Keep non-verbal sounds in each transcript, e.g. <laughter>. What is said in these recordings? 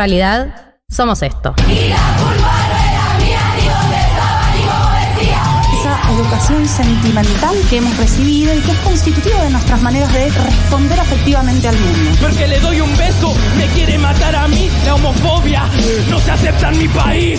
realidad somos esto. Esa educación sentimental que hemos recibido y que es constitutiva de nuestras maneras de responder afectivamente al mundo. Porque le doy un beso, me quiere matar a mí, la homofobia no se acepta en mi país.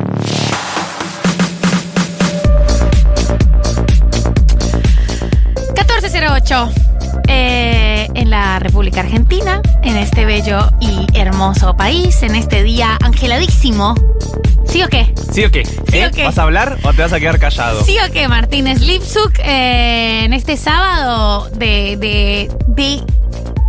1408 eh, en la República Argentina, en este bello y hermoso país, en este día angeladísimo. ¿Sí o qué? ¿Sí o qué? ¿Sí ¿Eh? o qué? ¿Vas a hablar o te vas a quedar callado? ¿Sí o qué, Martínez Lipsuk? eh, en este sábado de, de, de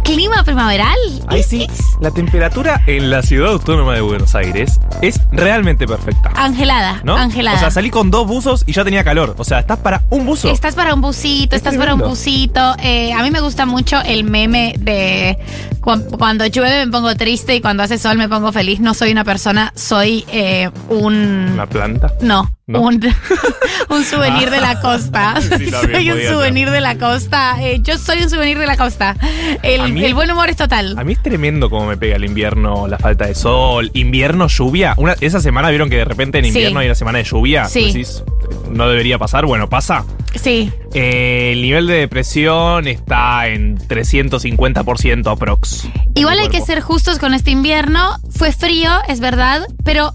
clima primaveral. Ahí sí, la temperatura en la ciudad autónoma de Buenos Aires es realmente perfecta. Angelada, ¿No? angelada. O sea, salí con dos buzos y ya tenía calor. O sea, estás para un buzo. Estás para un busito, Es estás para un busito. Eh, a mí me gusta mucho el meme de cu- cuando llueve me pongo triste y cuando hace sol me pongo feliz. No soy una persona, soy eh, un... Una planta. No, ¿No? Un, <laughs> un souvenir de la costa. <laughs> Sí, también soy un souvenir de la costa. Eh, yo soy un souvenir de la costa. El, mí- el buen humor es total. A mí es tremendo cómo me pega el invierno, la falta de sol, invierno, lluvia. Una, esa semana vieron que de repente en Sí. invierno hay una semana de lluvia. Sí. Decís, no debería pasar. Bueno, pasa. Sí. Eh, el nivel de depresión está en 350% aprox. Igual hay que ser justos con este invierno. Fue frío, es verdad, pero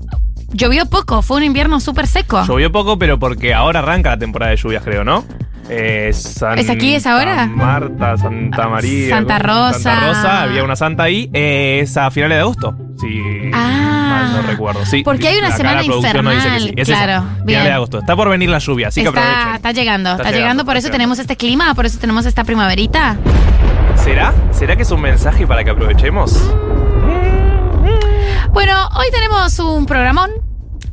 llovió poco. Fue un invierno súper seco. Llovió poco, pero porque ahora arranca la temporada de lluvias, creo, ¿no? Eh, ¿Es aquí, es ahora? Marta, Santa María. Santa Rosa. Santa Rosa, había una santa ahí. Eh, es a finales de agosto. Si Ah. mal no recuerdo. Sí, Porque hay una semana dice que sí. infernal, Es esa, claro, Finales bien. de agosto. Está por venir la lluvia, así que está, aprovechen. está llegando, está, Está llegando, llegando, por eso tenemos este clima, por eso tenemos esta primaverita. ¿Será? ¿Será que es un mensaje para que aprovechemos? Bueno, hoy tenemos un programón.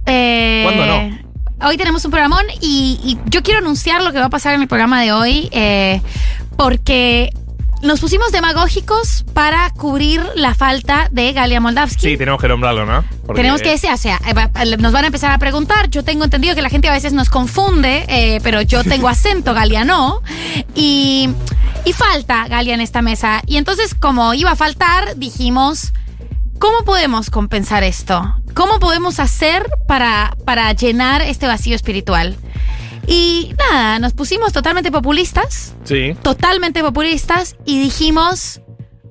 Eh, ¿Cuándo no? Hoy tenemos un programón y, y yo quiero anunciar lo que va a pasar en el programa de hoy eh, porque nos pusimos demagógicos para cubrir la falta de Galia Moldavsky. Sí, tenemos que nombrarlo, ¿no? Porque- Tenemos que decir, o sea, eh, nos van a empezar a preguntar. Yo tengo entendido que la gente a veces nos confunde, eh, pero yo <laughs> tengo acento, Galia no. Y, y falta Galia en esta mesa. Y entonces, como iba a faltar, dijimos, ¿cómo podemos compensar esto? ¿Cómo podemos hacer para, para llenar este vacío espiritual? Y nada, nos pusimos totalmente populistas Sí. totalmente populistas y dijimos,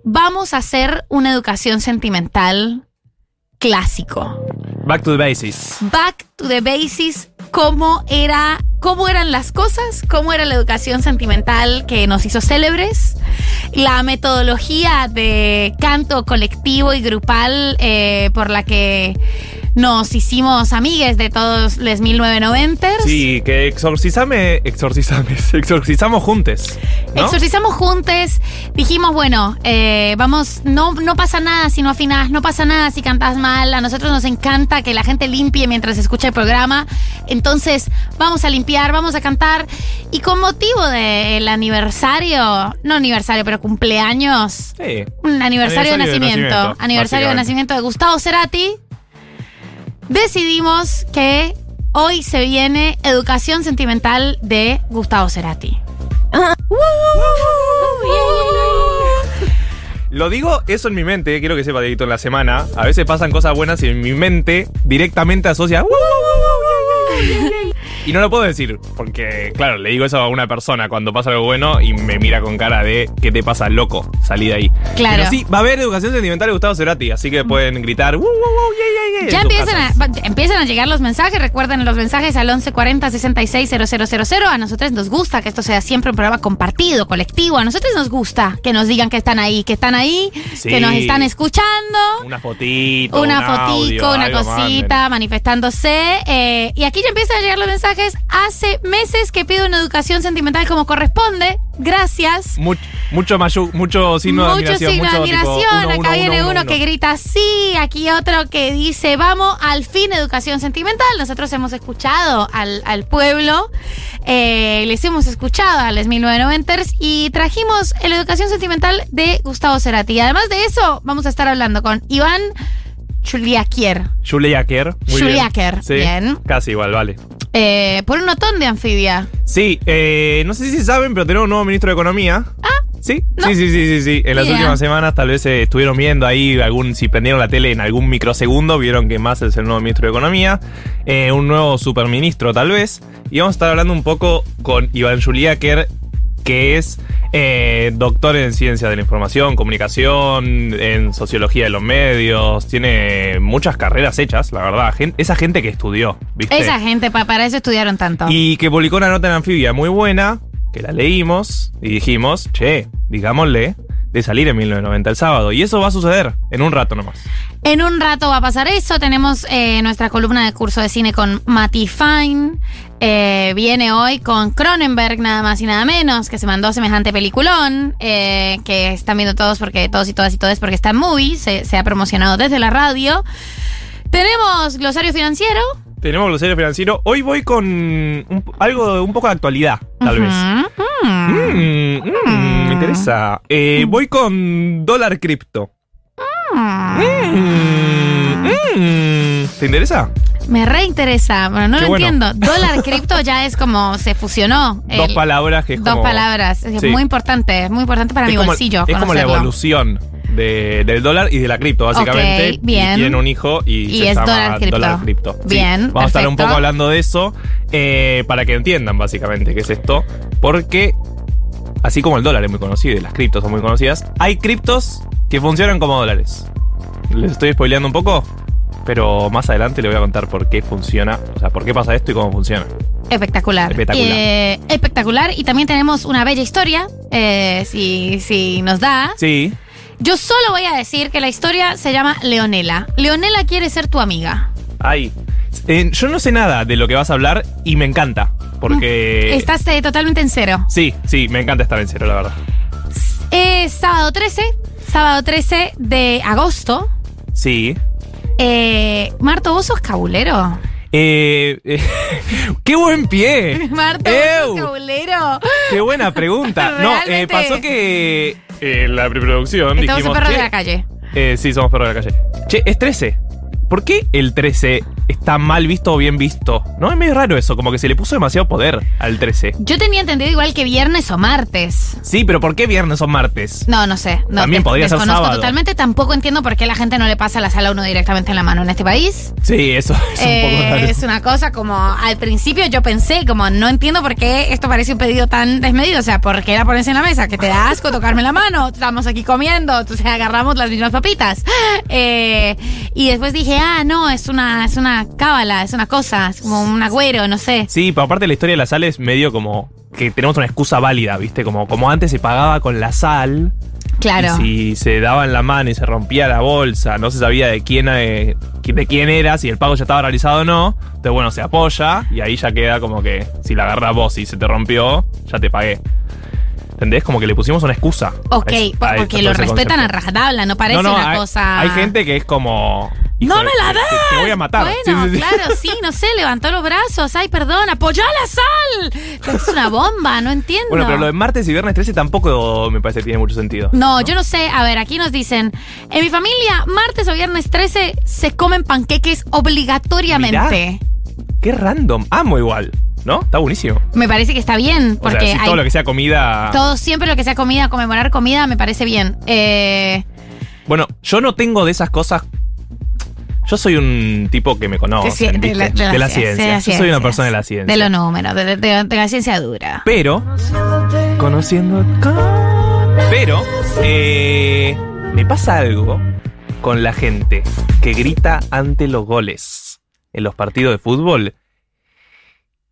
vamos a hacer una educación sentimental clásico. Back to the basis. Back to the basis, cómo era, cómo eran las cosas, cómo era la educación sentimental que nos hizo célebres, la metodología de canto colectivo y grupal eh, por la que nos hicimos amigues de todos los 1990 Sí, que exorcizame, exorcizame, <laughs> exorcizamos juntos. ¿no? Exorcizamos juntos, dijimos, bueno, eh, vamos, no, no pasa nada si no afinás, no pasa nada si cantas mal, a nosotros nos encanta que la gente limpie mientras escucha el programa, entonces vamos a limpiar, vamos a cantar, y con motivo del aniversario, no aniversario, pero cumpleaños, Sí. un aniversario, de nacimiento, aniversario de nacimiento de Gustavo Cerati, decidimos que hoy se viene Educación Sentimental de Gustavo Cerati. Lo digo eso en mi mente, quiero que sepa, Dieguito, en la semana. A veces pasan cosas buenas y en mi mente directamente asocia. Y no lo puedo decir, porque, claro, le digo eso a una persona cuando pasa algo bueno y me mira con cara de ¿qué te pasa, loco? Salí de ahí. Claro. Pero sí, va a haber educación sentimental de Gustavo Cerati, así que pueden gritar, ¡Uh, uh, uh, yeah, yeah, yeah", Ya empiezan a, empiezan a llegar los mensajes. Recuerden los mensajes al 1140 66 000. A nosotros nos gusta que esto sea siempre un programa compartido, colectivo. A nosotros nos gusta que nos digan que están ahí, que están ahí, Sí. que nos están escuchando. Una fotito, Una un fotico, audio, una cosita, manifestándose. eh, y aquí ya empiezan a llegar los mensajes. Hace meses que pido una educación sentimental como corresponde. Gracias. Much- mucho, mayu- mucho signo de Mucho admiración. signo de mucho tipo, admiración. uno, Acá uno, viene uno, que grita sí. Aquí otro que dice, vamos, al fin educación sentimental. Nosotros hemos escuchado al, al pueblo, eh, les hemos escuchado a les 1990ers y trajimos la educación sentimental de Gustavo Cerati. Además de eso, vamos a estar hablando con Iván Chuliaquier. Julia Kerr. muy bien. Julia Kerr, Sí, bien. Casi igual, vale. eh, por un notón de anfibia. Sí, eh, no sé si saben, pero tenemos un nuevo ministro de Economía. Ah. ¿Sí? Sí, sí, sí, sí, sí. En las últimas semanas tal vez eh, estuvieron viendo ahí algún, si prendieron la tele en algún microsegundo, vieron que más es el nuevo ministro de Economía, un nuevo superministro tal vez. Y vamos a estar hablando un poco con Iván Juliáquer, que es eh, doctor en ciencias de la información, comunicación, en sociología de los medios, tiene muchas carreras hechas, la verdad. Gen- esa gente que estudió, ¿viste? Esa gente, pa- para eso estudiaron tanto. Y que publicó una nota en Anfibia muy buena, que la leímos y dijimos, che, digámosle, de salir en 1990 el sábado. Y eso va a suceder en un rato nomás. En un rato va a pasar eso. Tenemos eh, nuestra columna de curso de cine con Matty Fine. Eh, viene hoy con Cronenberg, nada más y nada menos, que se mandó semejante peliculón. eh, que están viendo todos porque todos y todas y todas porque está en movie. Se, se ha promocionado desde la radio. Tenemos glosario financiero. Tenemos glosario financiero. Hoy voy con un- algo, un poco de actualidad, tal vez. Ujú. Mm, mm, me interesa. Eh, voy con dólar cripto. Mm, mm. ¿Te interesa? Me reinteresa. Bueno, no Qué lo bueno. entiendo. <laughs> Dólar cripto ya es como se fusionó. Dos palabras que es Dos como- palabras. Es Sí. muy importante. Es muy importante para es mi como, bolsillo. Es como la evolución de- del dólar y de la cripto, básicamente. Ok, bien. Y tienen un hijo y, Y se es llama dólar cripto. cripto. Sí. Bien, Vamos a estar un poco hablando de eso eh, para que entiendan básicamente qué es esto. Porque, así como el dólar es muy conocido y las criptos son muy conocidas, hay criptos que funcionan como dólares. Les estoy spoileando un poco, pero más adelante les voy a contar por qué funciona, o sea, por qué pasa esto y cómo funciona. Espectacular. Espectacular. Eh, espectacular. Y también tenemos una bella historia, eh, si, si nos da. Sí. Yo solo voy a decir que la historia se llama Leonela. Leonela quiere ser tu amiga. Ay. Eh, yo no sé nada de lo que vas a hablar y me encanta. Porque. Estás eh, totalmente en cero. Sí, sí, me encanta estar en cero, la verdad. Es sábado 13, sábado 13 de agosto. Sí. Eh, Marto, ¿vos sos cabulero? Eh, eh, <laughs> ¡Qué buen pie! <laughs> Marto, ¿vos ¡Ew! sos cabulero? ¡Qué buena pregunta! <laughs> No, eh, pasó que en la preproducción Estamos en dijimos... perros de la calle. eh, sí, somos perros de la calle. Che, es 13. ¿Por qué el 13 está mal visto o bien visto? No, es medio raro eso, como que se le puso demasiado poder al 13. Yo tenía entendido igual que viernes o martes. Sí, pero ¿por qué viernes o martes? No, no sé. No, También podría ser sábado. totalmente. Tampoco entiendo por qué la gente no le pasa la sala a uno directamente en la mano en este país. Sí, eso es un Eh, poco raro. es una cosa como al principio yo pensé como no entiendo por qué esto parece un pedido tan desmedido, o sea, ¿por qué la pones en la mesa? Que te da asco tocarme la mano, estamos aquí comiendo, entonces agarramos las mismas papitas. <gasps> Eh, y después dije, ah, no, es una, es una cábala, es una cosa, es como un agüero, no sé. Sí, pero aparte la historia de la sal es medio como que tenemos una excusa válida, ¿viste? Como, como antes se pagaba con la sal. Claro. Y si se daba en la mano y se rompía la bolsa, no se sabía de quién, eh, de quién era, si el pago ya estaba realizado o no. Entonces, bueno, se apoya y ahí ya queda como que si la agarras vos y se te rompió, ya te pagué. ¿Entendés? Como que le pusimos una excusa. Ok, a ese- por- a porque lo respetan a rajatabla, no parece No, no, una hay, cosa... Hay gente que es como. ¡No "Hijo me la das! Te, voy a matar. Bueno, Sí, sí, sí. claro, sí, no sé, levantó los brazos. Ay, perdón, apoyá la sal. Es una bomba, no entiendo. Bueno, pero lo de martes y viernes 13 tampoco me parece que tiene mucho sentido. No, yo no sé. A ver, aquí nos dicen, en mi familia, martes o viernes 13 se comen panqueques obligatoriamente. Qué random. Amo igual. ¿No? Está buenísimo. Me parece que está bien, O sea, porque si hay todo lo que sea comida. todo, siempre lo que sea comida, conmemorar comida, me parece bien. Eh, Bueno, yo no tengo de esas cosas. Yo soy un tipo que me conoce. De la- de la de la ciencia, Yo soy una persona de la ciencia. De los números, de, de- de la ciencia dura. Pero, conociendo. Pero, eh, me pasa algo con la gente que grita ante los goles en los partidos de fútbol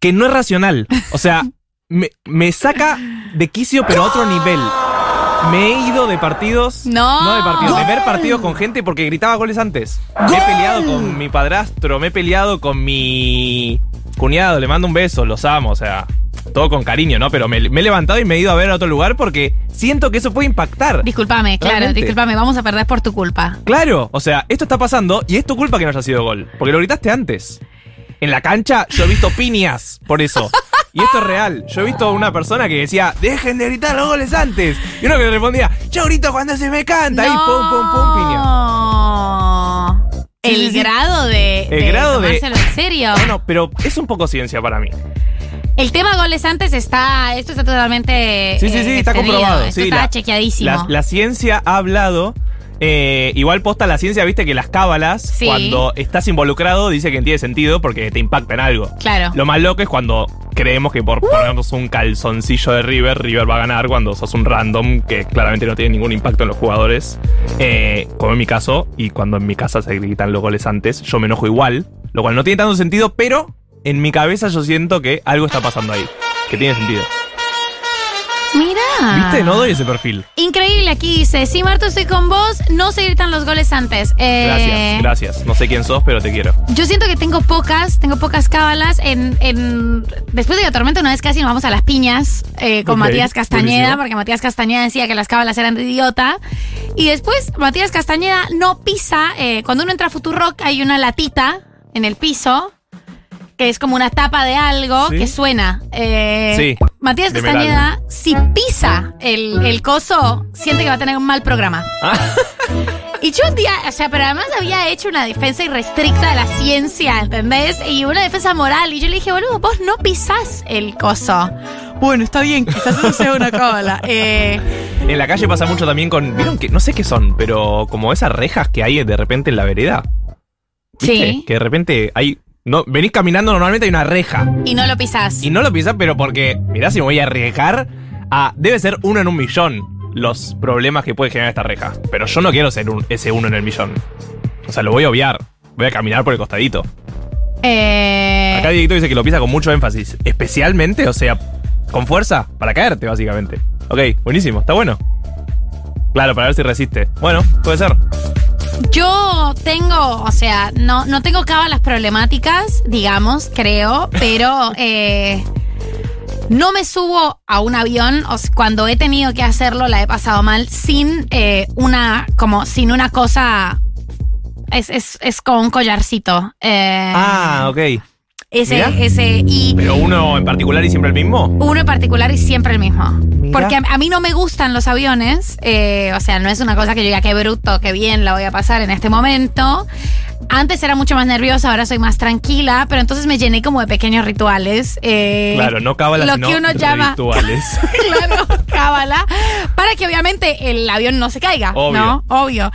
que no es racional. O sea, <laughs> me, me saca de quicio, pero a otro nivel. Me he ido de partidos. No. No de partidos, de ver partidos con gente porque gritaba goles antes. Me he peleado con mi padrastro, me he peleado con mi cuñado, le mando un beso, los amo, o sea, todo con cariño, ¿no? Pero me, me he levantado y me he ido a ver a otro lugar porque siento que eso puede impactar. Disculpame, claro, Realmente. disculpame, vamos a perder por tu culpa. Claro, o sea, esto está pasando y es tu culpa que no haya sido gol, porque lo gritaste antes. En la cancha yo he visto piñas por eso. Y esto es real. Yo he visto a una persona que decía, dejen de gritar los goles antes. Y uno que le respondía, yo grito cuando se me canta. Y pum, pum, pum, piña. No. El Sí, sí, sí. grado de, El de grado de- tomárselo en serio. Bueno, pero es un poco ciencia para mí. El tema goles antes está, esto está totalmente Sí, sí, sí, eh, está comprobado. Esto sí, está la- chequeadísimo. La, la ciencia ha hablado. Eh, igual posta la ciencia, viste que las cábalas, Sí. cuando estás involucrado, dice que tiene sentido porque te impacta en algo. Claro. Lo más loco es cuando creemos que por ponernos un calzoncillo de River, River va a ganar cuando sos un random que claramente no tiene ningún impacto en los jugadores. Eh, como en mi caso, y cuando en mi casa se gritan los goles antes, yo me enojo igual, lo cual no tiene tanto sentido, pero en mi cabeza yo siento que algo está pasando ahí, que tiene sentido. Mira. ¿Viste? No doy ese perfil. Increíble, aquí dice, sí, Marto, estoy con vos, no se gritan los goles antes. Eh, Gracias, gracias. No sé quién sos, pero te quiero. Yo siento que tengo pocas, tengo pocas cábalas. En, en- después de la tormenta, una vez casi nos vamos a las piñas eh, con Matías Castañeda, buenísimo. porque Matías Castañeda decía que las cábalas eran de idiota. Y después Matías Castañeda no pisa. eh, cuando uno entra a Futurock hay una latita en el piso. Que es como una tapa de algo Sí. que suena. Eh, Sí, Matías de Castañeda, si pisa el, el coso, siente que va a tener un mal programa. Ah. <laughs> Y yo un día, o sea, pero además había hecho una defensa irrestricta de la ciencia, ¿entendés? Y una defensa moral. Y yo le dije, boludo, vos no pisás el coso. Bueno, está bien, quizás eso sea una cábala. <laughs> Eh, En la calle pasa mucho también con. ¿Vieron que? No sé qué son, pero como esas rejas que hay de repente en la vereda. ¿Viste? Sí. Que de repente hay. No, venís caminando normalmente hay una reja. y no lo pisás. Y no lo pisás, pero porque. Mirá si me voy a arriesgar a. Debe ser uno en un millón los problemas que puede generar esta reja. Pero yo no quiero ser un- ese uno en el millón. O sea, lo voy a obviar. Voy a caminar por el costadito. Eh, Acá Dieguito dice que lo pisa con mucho énfasis. Especialmente, o sea, con fuerza, para caerte, básicamente. Ok, buenísimo, está bueno. Claro, para ver si resiste. Bueno, puede ser. yo tengo, o sea, no, no tengo cábalas problemáticas, digamos, creo, <laughs> pero eh, no me subo a un avión, o sea, cuando he tenido que hacerlo la he pasado mal, sin eh, una, como, sin una cosa, es, es, es como un collarcito. eh, Ah, ok. Ese, ese, y Pero uno en particular y siempre el mismo. uno en particular y siempre el mismo. Porque a, a mí no me gustan los aviones. eh, o sea, no es una cosa que yo diga qué bruto, qué bien la voy a pasar en este momento. Antes era mucho más nerviosa, ahora soy más tranquila, pero entonces me llené como de pequeños rituales. eh, Claro, no cábalas, lo sino que uno llama rituales. <laughs> claro, cábala, para que obviamente el avión no se caiga, Obvio. ¿no? Obvio.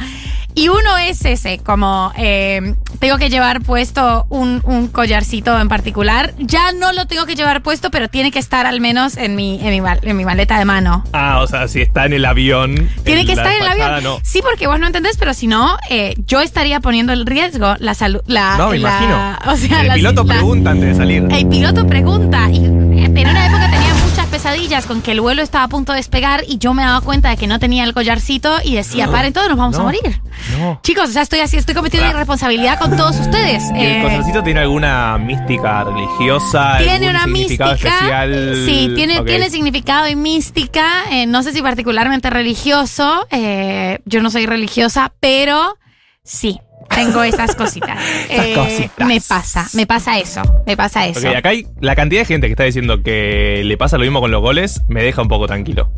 Y uno es ese, como eh, tengo que llevar puesto un, un collarcito en particular. Ya no lo tengo que llevar puesto, pero tiene que estar al menos en mi, en mi, en mi maleta de mano. ah, o sea, si está en el avión. Tiene que estar en el avión. No. Sí, porque vos no entendés, pero si no, eh, yo estaría poniendo en riesgo la salud. La, No, me la- imagino. <laughs> O sea, el piloto la- pregunta antes de salir. el piloto pregunta y en una época tenía muchas pesadillas con que el vuelo estaba a punto de despegar y yo me daba cuenta de que no tenía el collarcito y decía, paren todos, nos vamos No. a morir. No. Chicos, o sea, estoy así, estoy cometiendo irresponsabilidad con todos ustedes. ¿Y el Eh, collarcito tiene alguna mística religiosa? tiene una mística. especial? Sí, tiene, tiene significado y mística. eh, no sé si particularmente religioso. eh, yo no soy religiosa, pero sí. Tengo esas cositas. <laughs> Esas Eh, cositas. Me pasa, me pasa eso. Me pasa eso. Ok, acá hay la cantidad de gente que está diciendo que le pasa lo mismo con los goles, me deja un poco tranquilo.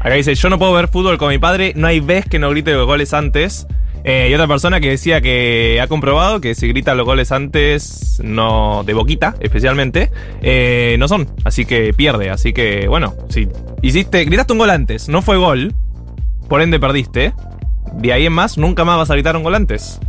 Acá dice, yo no puedo ver fútbol con mi padre, no hay vez que no grite los goles antes. Eh, y otra persona que decía que ha comprobado que si grita los goles antes, no de boquita especialmente, eh, no son. Así que pierde. Así que, bueno, si hiciste, gritaste un gol antes, no fue gol, por ende perdiste. De ahí en más, nunca más vas a gritar un gol antes.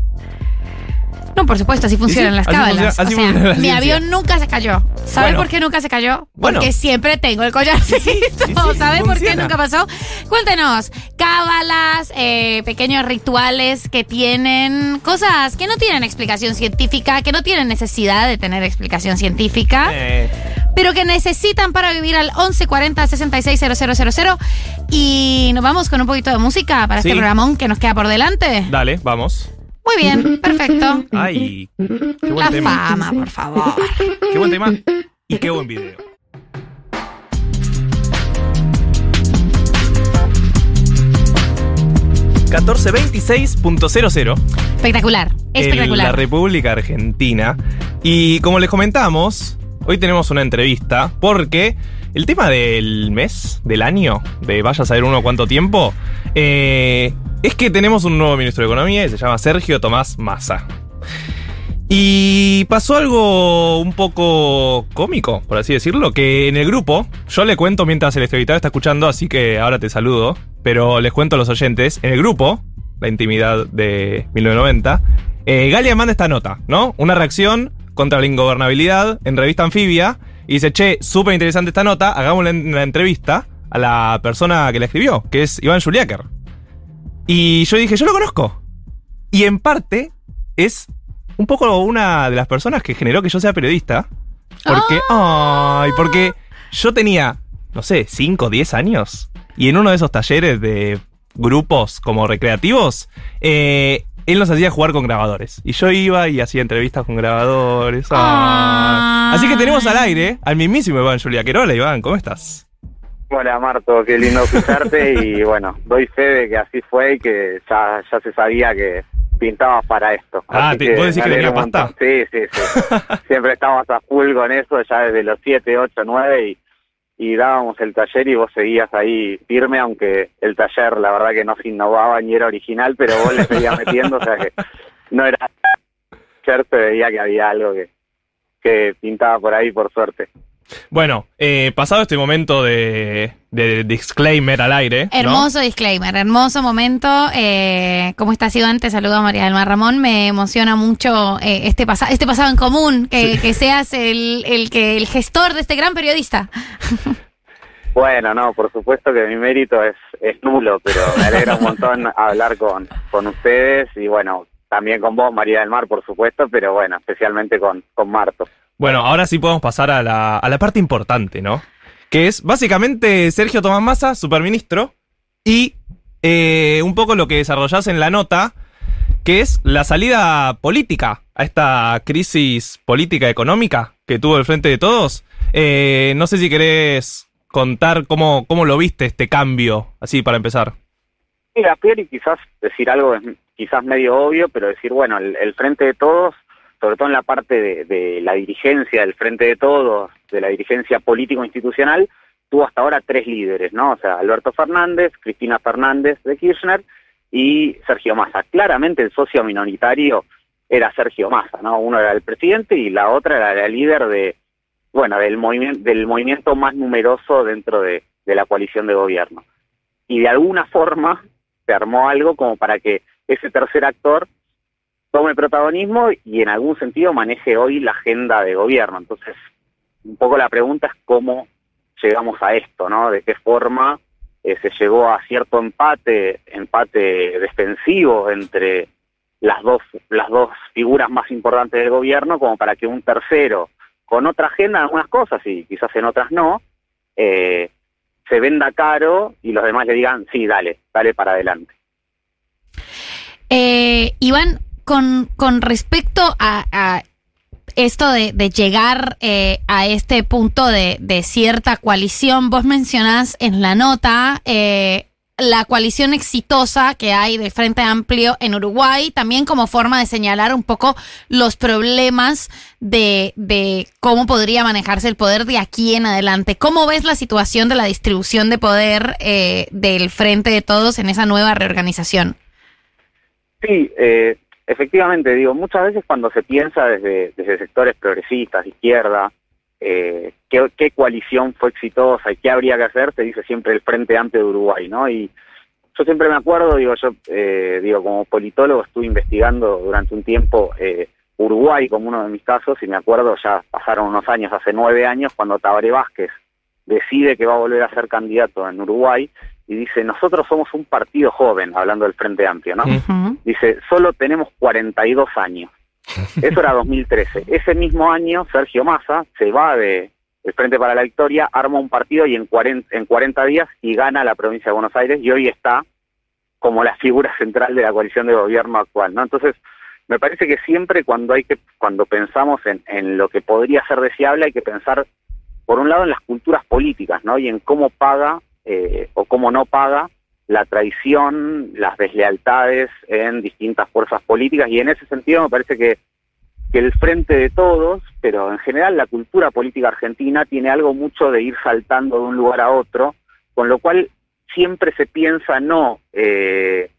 No, por supuesto, así funcionan sí, las así cábalas. funciona- así o sea, funciona la mi avión nunca se cayó. ¿Sabe Bueno. por qué nunca se cayó? Bueno. Porque siempre tengo el collarcito. ¿Sabe por qué nunca pasó? Cuéntenos, cábalas, eh, pequeños rituales que tienen, cosas que no tienen explicación científica, que no tienen necesidad de tener explicación científica. Eh, pero que necesitan para vivir al 1140 660000 y nos vamos con un poquito de música para Sí. este programón que nos queda por delante. dale, vamos. Muy bien, perfecto. Ay, qué buen La tema. fama, por favor. Qué buen tema y qué buen video. ...1426.00... Espectacular, en la espectacular. República Argentina. Y como les comentamos, hoy tenemos una entrevista porque el tema del mes, del año, de vaya a saber uno cuánto tiempo, eh, es que tenemos un nuevo ministro de Economía y se llama Sergio Tomás Massa. Y pasó algo un poco cómico, por así decirlo, que en el grupo, yo le cuento mientras el entrevistado está escuchando, así que ahora te saludo, pero les cuento a los oyentes, en el grupo, la intimidad de 1990, eh, Galia manda esta nota, ¿no? Una reacción contra la ingobernabilidad en revista Anfibia, y dice, che, súper interesante esta nota, hagámosle una entrevista a la persona que la escribió, que es Iván Juliáquer. Y yo dije, yo lo conozco. Y en parte es un poco una de las personas que generó que yo sea periodista. Porque, ay, porque yo tenía, no sé, 5 o 10 años. Y en uno de esos talleres de grupos como recreativos, eh, él nos hacía jugar con grabadores. Y yo iba y hacía entrevistas con grabadores. ay. Así que tenemos al aire al mismísimo Iván Julia Querola. Iván, ¿cómo estás? Hola Marto, qué lindo escucharte <laughs> y bueno, doy fe de que así fue y que ya, ya se sabía que pintabas para esto. Ah, Así te- ¿vos decís que tenía pasta? Sí, sí, sí. <laughs> Siempre estábamos a full con eso, ya desde los 7, 8, 9 y, y dábamos el taller y vos seguías ahí firme, aunque el taller la verdad que no se innovaba ni era original, pero vos le seguías <laughs> metiendo, o sea que no era... Ayer se veía que había algo que, que pintaba por ahí, por suerte. Bueno, eh, pasado este momento de, de disclaimer al aire. ¿no? Hermoso disclaimer, hermoso momento. Eh, ¿Cómo estás, Iván? Te saludo a María del Mar Ramón. Me emociona mucho eh, este, pasa este pasado en común, que, que seas el, el, que, el gestor de este gran periodista. <laughs> Bueno, no, por supuesto que mi mérito es, es nulo, pero me alegra un montón <laughs> hablar con, con ustedes y bueno, también con vos, María del Mar, por supuesto, pero bueno, especialmente con, con Marto. Bueno, ahora sí podemos pasar a la, a la parte importante, ¿no? Que es básicamente Sergio Tomás Massa, superministro, y eh, un poco lo que desarrollás en la nota, que es la salida política a esta crisis política económica que tuvo el Frente de Todos. Eh, no sé si querés contar cómo, cómo lo viste este cambio, así para empezar. Mira, a priori quizás decir algo es quizás medio obvio, pero decir, bueno, el Frente de Todos, sobre todo en la parte de, la dirigencia del Frente de Todos, de la dirigencia político-institucional, tuvo hasta ahora tres líderes, ¿no? O sea, Alberto Fernández, Cristina Fernández de Kirchner y Sergio Massa. Claramente el socio minoritario era Sergio Massa, ¿no? Uno era el presidente y la otra era la líder de, bueno, del movimiento, del movimiento más numeroso dentro de, de la coalición de gobierno. Y de alguna forma se armó algo como para que ese tercer actor tome protagonismo y en algún sentido maneje hoy la agenda de gobierno. Entonces, un poco la pregunta es cómo llegamos a esto, ¿no? De qué forma eh, se llegó a cierto empate, empate defensivo entre las dos, las dos figuras más importantes del gobierno, como para que un tercero, con otra agenda en algunas cosas y quizás en otras no, eh, se venda caro y los demás le digan, sí, dale, dale para adelante. Eh, Iván, con, con respecto a, esto de, de llegar eh, a este punto de, de cierta coalición, vos mencionás en la nota eh, la coalición exitosa que hay de Frente Amplio en Uruguay, también como forma de señalar un poco los problemas de, de cómo podría manejarse el poder de aquí en adelante. ¿Cómo ves la situación de la distribución de poder eh, del Frente de Todos en esa nueva reorganización? Sí, eh, efectivamente, digo, muchas veces cuando se piensa desde, desde sectores progresistas, izquierda, eh, ¿qué, coalición fue exitosa y qué habría que hacer, se dice siempre el Frente Amplio de Uruguay, ¿no? Y yo siempre me acuerdo, digo, yo, eh, digo, como politólogo estuve investigando durante un tiempo eh, Uruguay como uno de mis casos, y me acuerdo, ya pasaron unos años, hace nueve años, cuando Tabaré Vázquez decide que va a volver a ser candidato en Uruguay y dice, nosotros somos un partido joven, hablando del Frente Amplio, ¿no? Dice, solo tenemos 42 años. <laughs> Eso era 2013. Ese mismo año, Sergio Massa se va de el Frente para la Victoria, arma un partido y en 40, en 40 días y gana la provincia de Buenos Aires y hoy está como la figura central de la coalición de gobierno actual, ¿no? Entonces, me parece que siempre cuando hay que cuando pensamos en, en lo que podría ser deseable hay que pensar por un lado en las culturas políticas, ¿no? Y en cómo paga eh, o cómo no paga la traición, las deslealtades en distintas fuerzas políticas. Y en ese sentido me parece que, el frente de todos, pero en general la cultura política argentina tiene algo mucho de ir saltando de un lugar a otro, con lo cual siempre se piensa no eh,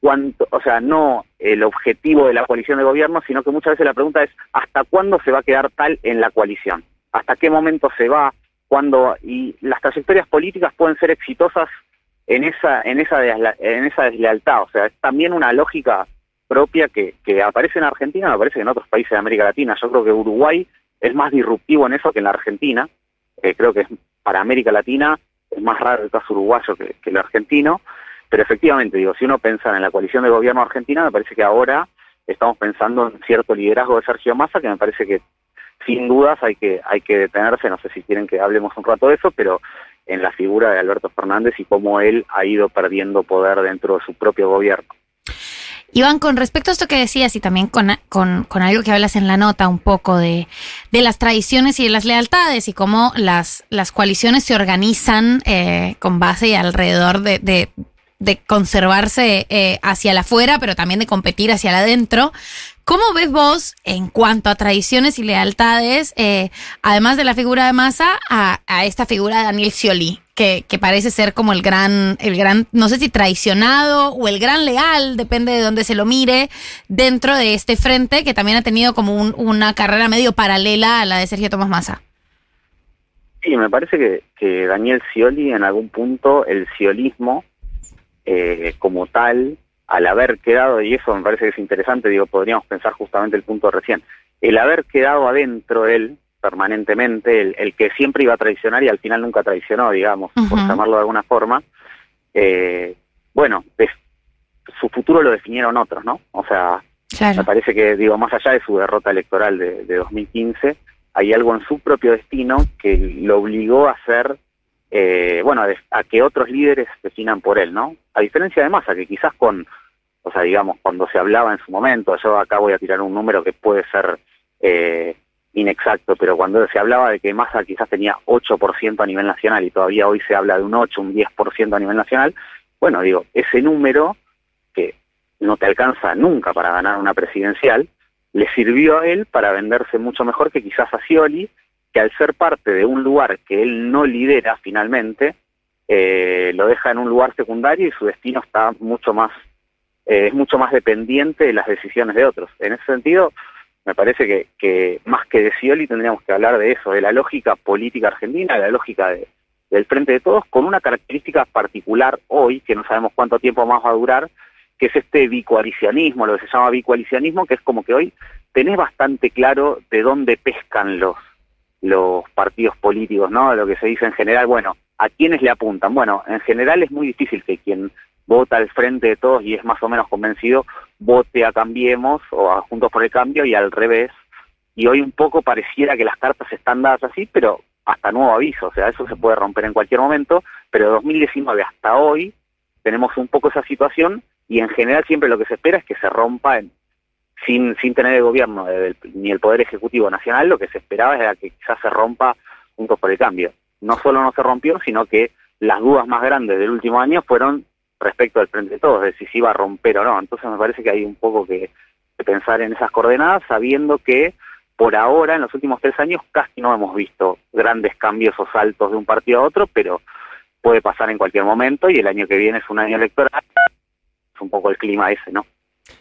cuánto, o sea, no el objetivo de la coalición de gobierno, sino que muchas veces la pregunta es hasta cuándo se va a quedar tal en la coalición, hasta qué momento se va, cuando y las trayectorias políticas pueden ser exitosas en esa en esa en esa deslealtad, o sea, es también una lógica propia que, que aparece en Argentina, me parece que en otros países de América Latina. Yo creo que Uruguay es más disruptivo en eso que en la Argentina. Eh, creo que es, para América Latina es más raro el caso uruguayo que, que el argentino. Pero efectivamente, digo, si uno piensa en la coalición de gobierno argentina, me parece que ahora estamos pensando en cierto liderazgo de Sergio Massa, que me parece que sin dudas hay que hay que detenerse, no sé si quieren que hablemos un rato de eso, pero en la figura de Alberto Fernández y cómo él ha ido perdiendo poder dentro de su propio gobierno. Iván, con respecto a esto que decías y también con, con, con algo que hablas en la nota un poco de, de, las tradiciones y de las lealtades y cómo las, las coaliciones se organizan eh, con base y alrededor de, de, de conservarse eh, hacia la afuera, pero también de competir hacia adentro. ¿Cómo ves vos, en cuanto a tradiciones y lealtades, eh, además de la figura de Massa, a, esta figura de Daniel Scioli, que, parece ser como el gran, el gran, no sé si traicionado o el gran leal, depende de dónde se lo mire, dentro de este frente que también ha tenido como un, una carrera medio paralela a la de Sergio Tomás Massa? Sí, me parece que, que Daniel Scioli, en algún punto, el ciolismo eh, como tal, al haber quedado, y eso me parece que es interesante, digo, podríamos pensar justamente el punto recién, el haber quedado adentro él permanentemente, el, el que siempre iba a traicionar y al final nunca traicionó, digamos, uh -huh. por llamarlo de alguna forma, eh, bueno, es, su futuro lo definieron otros, ¿no? O sea, claro. me parece que, digo, más allá de su derrota electoral de, de 2015, hay algo en su propio destino que lo obligó a ser eh, bueno, a, que otros líderes definan por él, ¿no? A diferencia de Massa, que quizás con, o sea, digamos, cuando se hablaba en su momento, yo acá voy a tirar un número que puede ser eh, inexacto, pero cuando se hablaba de que Massa quizás tenía 8% a nivel nacional y todavía hoy se habla de un 8, un 10% a nivel nacional, bueno, digo, ese número que no te alcanza nunca para ganar una presidencial, le sirvió a él para venderse mucho mejor que quizás a Scioli, que al ser parte de un lugar que él no lidera finalmente, eh, lo deja en un lugar secundario y su destino está mucho más, eh, es mucho más dependiente de las decisiones de otros. En ese sentido, me parece que, que más que de Scioli tendríamos que hablar de eso, de la lógica política argentina, de la lógica de, del Frente de Todos, con una característica particular hoy, que no sabemos cuánto tiempo más va a durar, que es este bicoalicionismo, lo que se llama bicoalicionismo, que es como que hoy tenés bastante claro de dónde pescan los los partidos políticos, ¿no? Lo que se dice en general, bueno, ¿a quiénes le apuntan? Bueno, en general es muy difícil que quien vota al frente de todos y es más o menos convencido vote a Cambiemos o a Juntos por el Cambio y al revés. Y hoy un poco pareciera que las cartas están dadas así, pero hasta nuevo aviso, o sea, eso se puede romper en cualquier momento, pero de 2019 hasta hoy tenemos un poco esa situación y en general siempre lo que se espera es que se rompa en, sin, sin tener el gobierno el, ni el Poder Ejecutivo Nacional, lo que se esperaba era que quizás se rompa juntos por el cambio. No solo no se rompió, sino que las dudas más grandes del último año fueron respecto al Frente de Todos, de si se iba a romper o no. Entonces me parece que hay un poco que, que pensar en esas coordenadas, sabiendo que por ahora, en los últimos tres años, casi no hemos visto grandes cambios o saltos de un partido a otro, pero puede pasar en cualquier momento y el año que viene es un año electoral. Es un poco el clima ese, ¿no?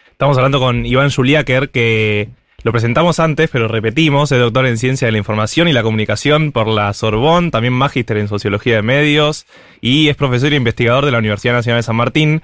Estamos hablando con Iván Juliáquer, que lo presentamos antes, pero repetimos, es doctor en Ciencia de la Información y la Comunicación por la Sorbonne, también magíster en Sociología de Medios y es profesor e investigador de la Universidad Nacional de San Martín.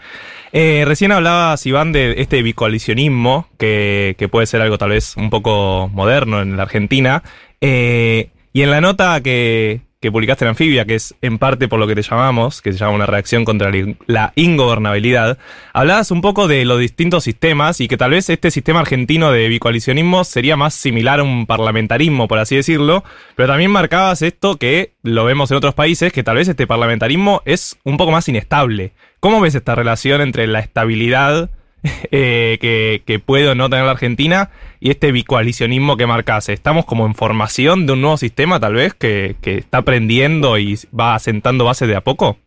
Eh, recién hablaba Iván de este bicoalicionismo, que, que, puede ser algo tal vez un poco moderno en la Argentina. Eh, y en la nota que, que publicaste en Anfibia, que es en parte por lo que te llamamos, que se llama una reacción contra la ingobernabilidad, hablabas un poco de los distintos sistemas y que tal vez este sistema argentino de bicoalicionismo sería más similar a un parlamentarismo, por así decirlo, pero también marcabas esto que lo vemos en otros países, que tal vez este parlamentarismo es un poco más inestable. ¿Cómo ves esta relación entre la estabilidad <laughs> eh, que, que, puede o no tener la Argentina y este bicoalicionismo que marcase. Estamos como en formación de un nuevo sistema tal vez que, que está aprendiendo y va asentando bases de a poco.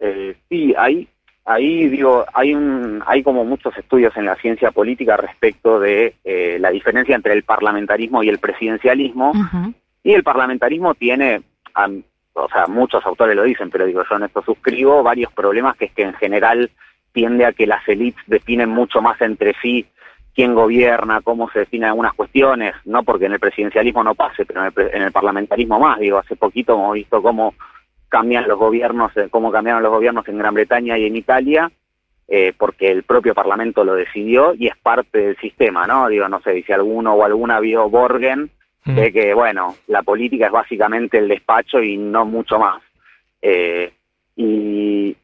Eh, sí, ahí, ahí digo, hay un, hay como muchos estudios en la ciencia política respecto de eh, la diferencia entre el parlamentarismo y el presidencialismo. Y el parlamentarismo tiene, o sea, muchos autores lo dicen, pero digo, yo en esto suscribo varios problemas que es que en general tiende a que las élites definen mucho más entre sí quién gobierna, cómo se definen algunas cuestiones, no porque en el presidencialismo no pase, pero en el, parlamentarismo más. Digo, hace poquito hemos visto cómo cambian los gobiernos, eh, cómo cambiaron los gobiernos en Gran Bretaña y en Italia, eh, porque el propio Parlamento lo decidió y es parte del sistema, ¿no? Digo, no sé, si alguno o alguna vio Borgen, mm. de que, bueno, la política es básicamente el despacho y no mucho más. Eh, y,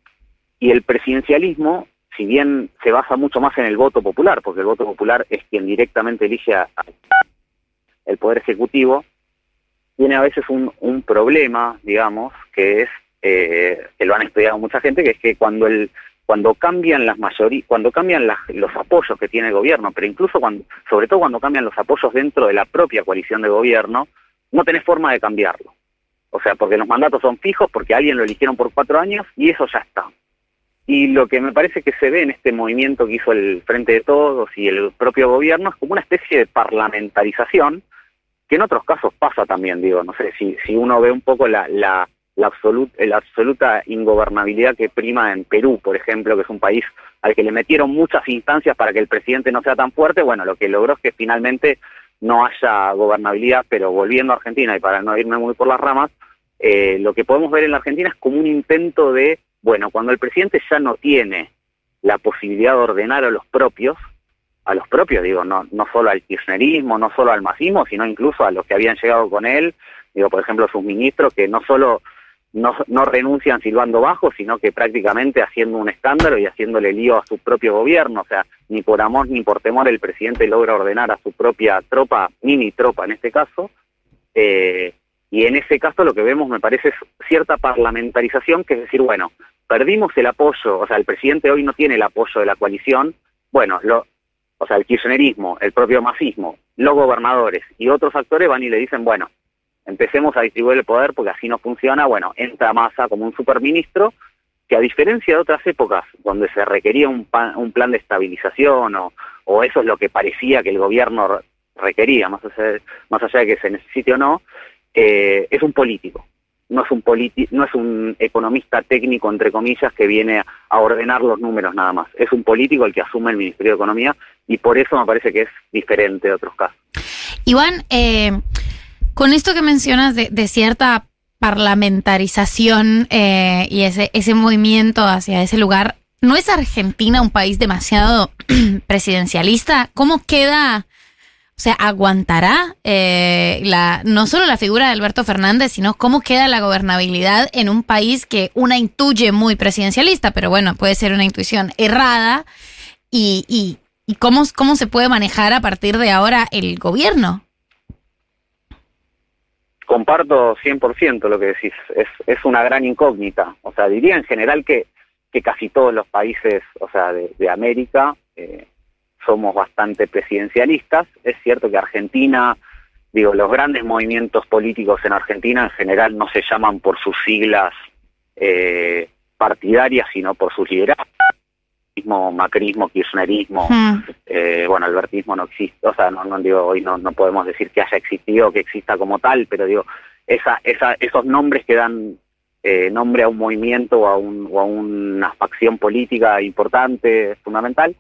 y el presidencialismo, si bien se basa mucho más en el voto popular, porque el voto popular es quien directamente elige a, el Poder Ejecutivo, tiene a veces un, un problema, digamos, que es, eh, que lo han estudiado mucha gente, que es que cuando el cuando cambian las mayorías, cuando cambian los apoyos que tiene el gobierno, pero incluso cuando, sobre todo cuando cambian los apoyos dentro de la propia coalición de gobierno, no tenés forma de cambiarlo. O sea, porque los mandatos son fijos, porque alguien lo eligieron por cuatro años y eso ya está. Y lo que me parece que se ve en este movimiento que hizo el Frente de Todos y el propio gobierno es como una especie de parlamentarización, que en otros casos pasa también, digo, no sé, si, si uno ve un poco la, la, la, absoluta, la absoluta ingobernabilidad que prima en Perú, por ejemplo, que es un país al que le metieron muchas instancias para que el presidente no sea tan fuerte, bueno, lo que logró es que finalmente no haya gobernabilidad, pero volviendo a Argentina, y para no irme muy por las ramas, eh, lo que podemos ver en la Argentina es como un intento de bueno, cuando el presidente ya no tiene la posibilidad de ordenar a los propios, a los propios, digo, no, no solo al kirchnerismo, no solo al masismo, sino incluso a los que habían llegado con él, digo, por ejemplo, sus ministros que no solo no, renuncian silbando bajo, sino que prácticamente haciendo un escándalo y haciéndole lío a su propio gobierno, o sea, ni por amor ni por temor el presidente logra ordenar a su propia tropa, mini tropa en este caso, eh, y en ese caso lo que vemos me parece es cierta parlamentarización, que es decir, bueno, perdimos el apoyo, o sea, el presidente hoy no tiene el apoyo de la coalición, bueno, lo, o sea, el kirchnerismo, el propio masismo, los gobernadores y otros actores van y le dicen, bueno, empecemos a distribuir el poder porque así no funciona, bueno, entra Massa como un superministro, que a diferencia de otras épocas donde se requería un, un plan de estabilización o, o, eso es lo que parecía que el gobierno requería, más allá, más allá de que se necesite o no, eh, es un político, no es un no es un economista técnico entre comillas que viene a ordenar los números nada más. Es un político el que asume el Ministerio de Economía y por eso me parece que es diferente de otros casos. Iván, eh, con esto que mencionas de, cierta parlamentarización eh, y ese, ese movimiento hacia ese lugar, ¿no es Argentina un país demasiado <clears throat> presidencialista? ¿Cómo queda o sea, ¿aguantará eh, la, no solo la figura de Alberto Fernández, sino cómo queda la gobernabilidad en un país que una intuye muy presidencialista, pero bueno, puede ser una intuición errada? ¿Y, y, y cómo, cómo se puede manejar a partir de ahora el gobierno? Comparto 100% lo que decís, es, es una gran incógnita. O sea, diría en general que, que casi todos los países, o sea, de, América, eh, somos bastante presidencialistas. Es cierto que Argentina, digo, los grandes movimientos políticos en Argentina en general no se llaman por sus siglas eh, partidarias, sino por sus liderazgos. Macrismo, kirchnerismo, hmm. eh, bueno, albertismo no existe, o sea, no, no digo, hoy no, no podemos decir que haya existido, que exista como tal, pero digo, esa, esa, esos nombres que dan eh, nombre a un movimiento o a, un, o a una facción política importante, fundamental,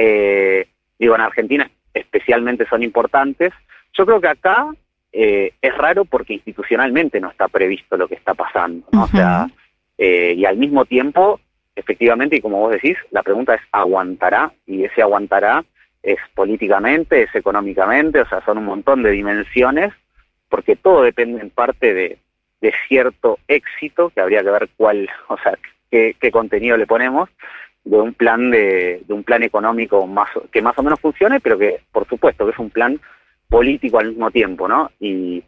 eh, digo, en Argentina especialmente son importantes. Yo creo que acá eh, es raro porque institucionalmente no está previsto lo que está pasando, ¿no? O sea, eh, y al mismo tiempo, efectivamente, y como vos decís, la pregunta es ¿aguantará? Y ese aguantará es políticamente, es económicamente, o sea, son un montón de dimensiones, porque todo depende en parte de, de cierto éxito, que habría que ver cuál, o sea, qué, qué contenido le ponemos, de un plan de, de un plan económico más que más o menos funcione, pero que por supuesto que es un plan político al mismo tiempo, ¿no? Y,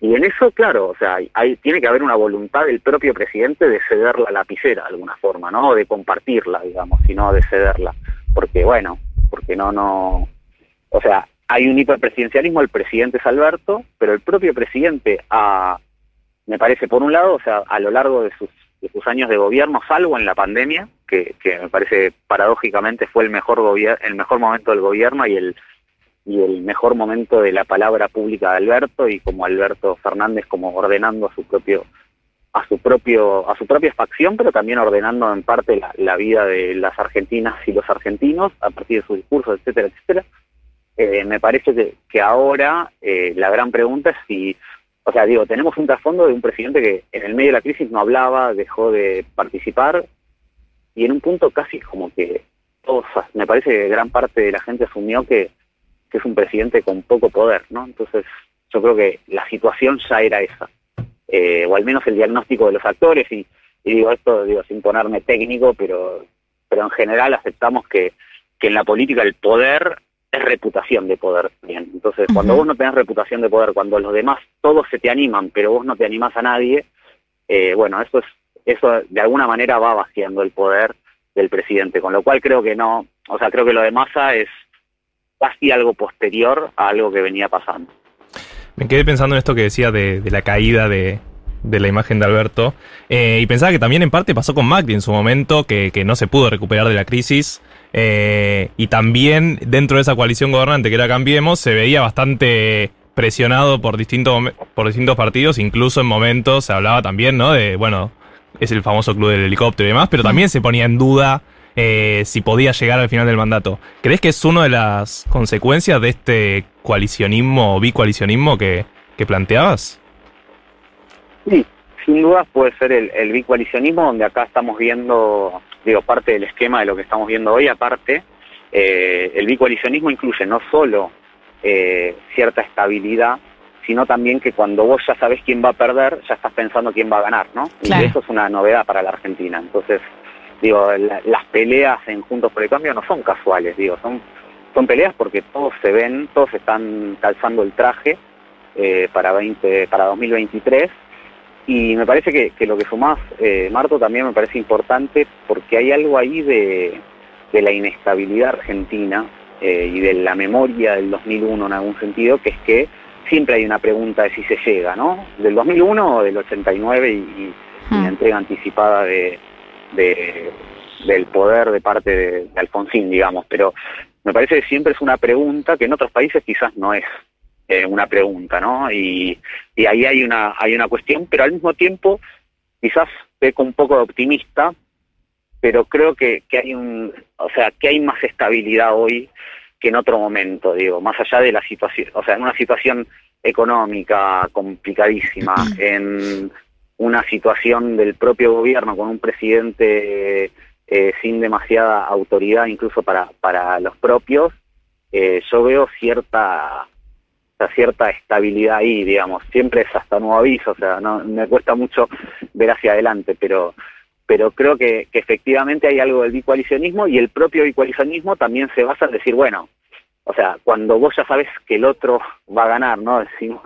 y en eso, claro, o sea, hay, tiene que haber una voluntad del propio presidente de ceder la lapicera de alguna forma, ¿no? O de compartirla, digamos, sino de cederla. Porque, bueno, porque no, no, o sea, hay un hiperpresidencialismo, el presidente es Alberto, pero el propio presidente ha, me parece, por un lado, o sea, a lo largo de sus, de sus años de gobierno, salvo en la pandemia, que, que me parece paradójicamente fue el mejor el mejor momento del gobierno y el y el mejor momento de la palabra pública de Alberto y como Alberto Fernández como ordenando a su propio a su propio a su propia facción pero también ordenando en parte la, vida de las argentinas y los argentinos a partir de sus discursos etcétera etcétera. Eh, me parece que, que ahora eh, la gran pregunta es si o sea digo tenemos un trasfondo de un presidente que en el medio de la crisis no hablaba dejó de participar y en un punto casi como que todos me parece que gran parte de la gente asumió que que es un presidente con poco poder, ¿no? Entonces, yo creo que la situación ya era esa, eh, o al menos el diagnóstico de los actores, y, y, digo esto digo sin ponerme técnico, pero, pero en general aceptamos que, que en la política el poder es reputación de poder bien. Entonces, uh -huh. cuando vos no tenés reputación de poder, cuando los demás todos se te animan, pero vos no te animás a nadie, eh, bueno, eso es eso de alguna manera va vaciando el poder del presidente, con lo cual creo que no, o sea, creo que lo de Massa es casi algo posterior a algo que venía pasando. Me quedé pensando en esto que decía de, de la caída de, de, la imagen de Alberto eh, y pensaba que también en parte pasó con Macri en su momento, que, que no se pudo recuperar de la crisis eh, y también dentro de esa coalición gobernante que era Cambiemos se veía bastante presionado por distintos, por distintos partidos, incluso en momentos se hablaba también, ¿no? De, bueno, es el famoso club del helicóptero y demás, pero también se ponía en duda eh, si podía llegar al final del mandato. ¿Crees que es una de las consecuencias de este coalicionismo o bicoalicionismo que, que planteabas? Sí, sin duda puede ser el bicoalicionismo, donde acá estamos viendo, digo, parte del esquema de lo que estamos viendo hoy, aparte, eh, el bicoalicionismo incluye no solo eh, cierta estabilidad, sino también que cuando vos ya sabes quién va a perder, ya estás pensando quién va a ganar, ¿no? Claro. Y eso es una novedad para la Argentina. Entonces, digo, la, las peleas en Juntos por el Cambio no son casuales, digo, son, son peleas porque todos se ven, todos están calzando el traje eh, para 20, para 2023 y me parece que, que lo que sumás, eh, Marto, también me parece importante porque hay algo ahí de, de la inestabilidad argentina eh, y de la memoria del 2001 en algún sentido, que es que siempre hay una pregunta de si se llega, ¿no? Del 2001 o del 89 y, y, y la entrega anticipada de, de, del poder de parte de, de, Alfonsín, digamos, pero me parece que siempre es una pregunta que en otros países quizás no es eh, una pregunta, ¿no? Y, y ahí hay una, hay una cuestión, pero al mismo tiempo quizás peco un poco de optimista, pero creo que, que hay un, o sea, que hay más estabilidad hoy que en otro momento, digo, más allá de la situación, o sea, en una situación económica complicadísima, <clears throat> en una situación del propio gobierno con un presidente eh, sin demasiada autoridad incluso para, para los propios, eh, yo veo cierta cierta estabilidad ahí, digamos, siempre es hasta nuevo aviso, o sea, no me cuesta mucho ver hacia adelante, pero pero creo que, que efectivamente hay algo del bicoalicionismo y el propio bicoalicionismo también se basa en decir, bueno, o sea, cuando vos ya sabes que el otro va a ganar, ¿no? Decimos,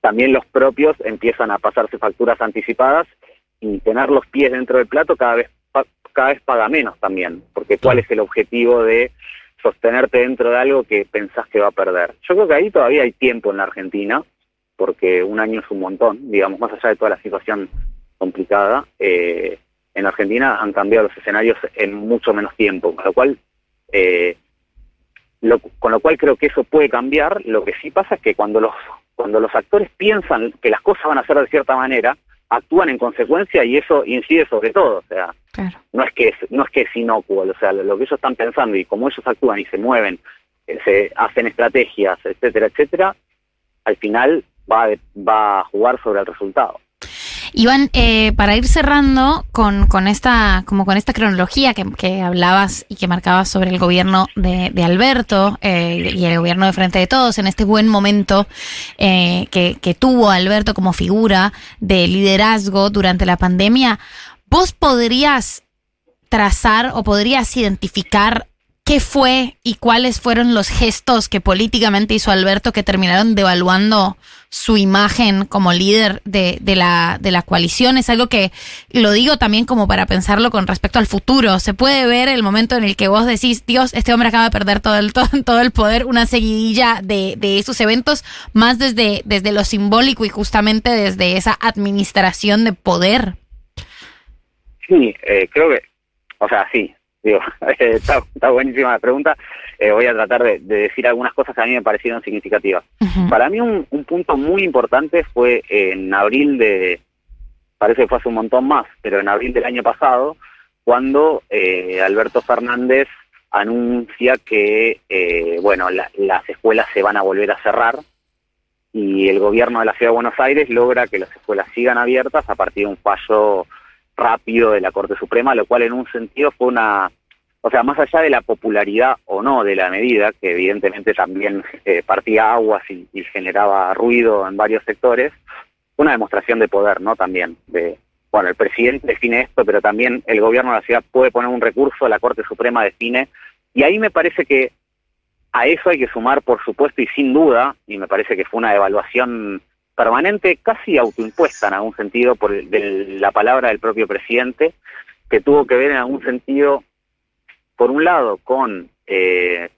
también los propios empiezan a pasarse facturas anticipadas y tener los pies dentro del plato cada vez cada vez paga menos también, porque cuál es el objetivo de sostenerte dentro de algo que pensás que va a perder. Yo creo que ahí todavía hay tiempo en la Argentina, porque un año es un montón, digamos, más allá de toda la situación complicada, eh, en la Argentina han cambiado los escenarios en mucho menos tiempo, con lo cual eh, lo, con lo cual creo que eso puede cambiar. Lo que sí pasa es que cuando los cuando los actores piensan que las cosas van a ser de cierta manera, actúan en consecuencia y eso incide sobre todo, o sea, claro. no es que es, no es que es inocuo, o sea, lo, que ellos están pensando y como ellos actúan y se mueven eh, se hacen estrategias, etcétera, etcétera, al final va, a- va a jugar sobre el resultado. Iván, eh, para ir cerrando con, con esta, como con esta cronología que, que hablabas y que marcabas sobre el gobierno de, de Alberto eh, y el gobierno de Frente de Todos, en este buen momento eh, que, que tuvo Alberto como figura de liderazgo durante la pandemia, ¿vos podrías trazar o podrías identificar qué fue y cuáles fueron los gestos que políticamente hizo Alberto que terminaron devaluando su imagen como líder de, de la, de la coalición? Es algo que lo digo también como para pensarlo con respecto al futuro. Se puede ver el momento en el que vos decís, Dios, este hombre acaba de perder todo el, <laughs> todo, el poder, una seguidilla de, de esos eventos, más desde, desde lo simbólico y justamente desde esa administración de poder. Sí, eh, creo que, o sea, sí, digo, <laughs> está, está buenísima la pregunta. Eh, voy a tratar de, de decir algunas cosas que a mí me parecieron significativas. Para mí un, un punto muy importante fue en abril de, parece que fue hace un montón más, pero en abril del año pasado, cuando eh, Alberto Fernández anuncia que, eh, bueno, la- las escuelas se van a volver a cerrar y el gobierno de la Ciudad de Buenos Aires logra que las escuelas sigan abiertas a partir de un fallo rápido de la Corte Suprema, lo cual en un sentido fue una, o sea, más allá de la popularidad o no de la medida, que evidentemente también eh, partía aguas y, generaba ruido en varios sectores, una demostración de poder, ¿no? También de, bueno, el presidente define esto, pero también el gobierno de la ciudad puede poner un recurso, la Corte Suprema define, y ahí me parece que a eso hay que sumar, por supuesto, y sin duda, y me parece que fue una evaluación permanente, casi autoimpuesta en algún sentido por el- de la palabra del propio presidente, que tuvo que ver en algún sentido, por un lado, con, eh,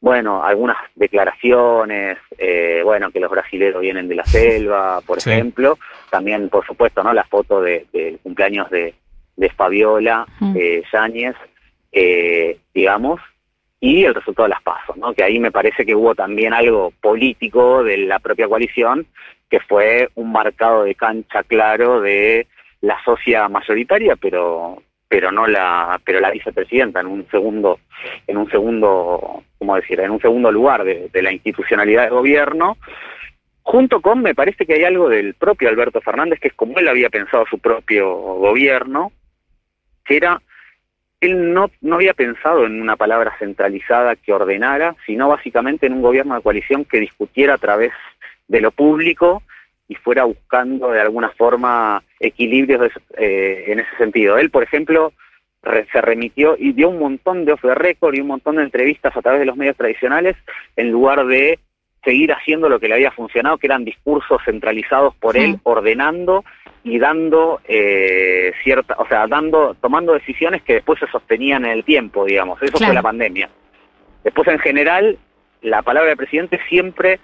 bueno, algunas declaraciones, eh, bueno, que los brasileros vienen de la selva, por Sí. ejemplo, también, por supuesto, ¿no? La foto de, del cumpleaños de, de Fabiola eh, Yáñez, eh, digamos, y el resultado de las pasos, ¿no? Que ahí me parece que hubo también algo político de la propia coalición, que fue un marcado de cancha claro de la socia mayoritaria, pero pero no la pero la vicepresidenta en un segundo en un segundo cómo decir en un segundo lugar de, de la institucionalidad del gobierno junto con me parece que hay algo del propio Alberto Fernández que es como él había pensado su propio gobierno que era él no, no había pensado en una palabra centralizada que ordenara, sino básicamente en un gobierno de coalición que discutiera a través de lo público y fuera buscando de alguna forma equilibrios de- eh, en ese sentido. Él, por ejemplo, re- se remitió y dio un montón de off the record y un montón de entrevistas a través de los medios tradicionales en lugar de seguir haciendo lo que le había funcionado, que eran discursos centralizados por él, ordenando y dando eh, cierta, o sea, dando, tomando decisiones que después se sostenían en el tiempo, digamos. Eso Claro. fue la pandemia. Después, en general, la palabra del presidente siempre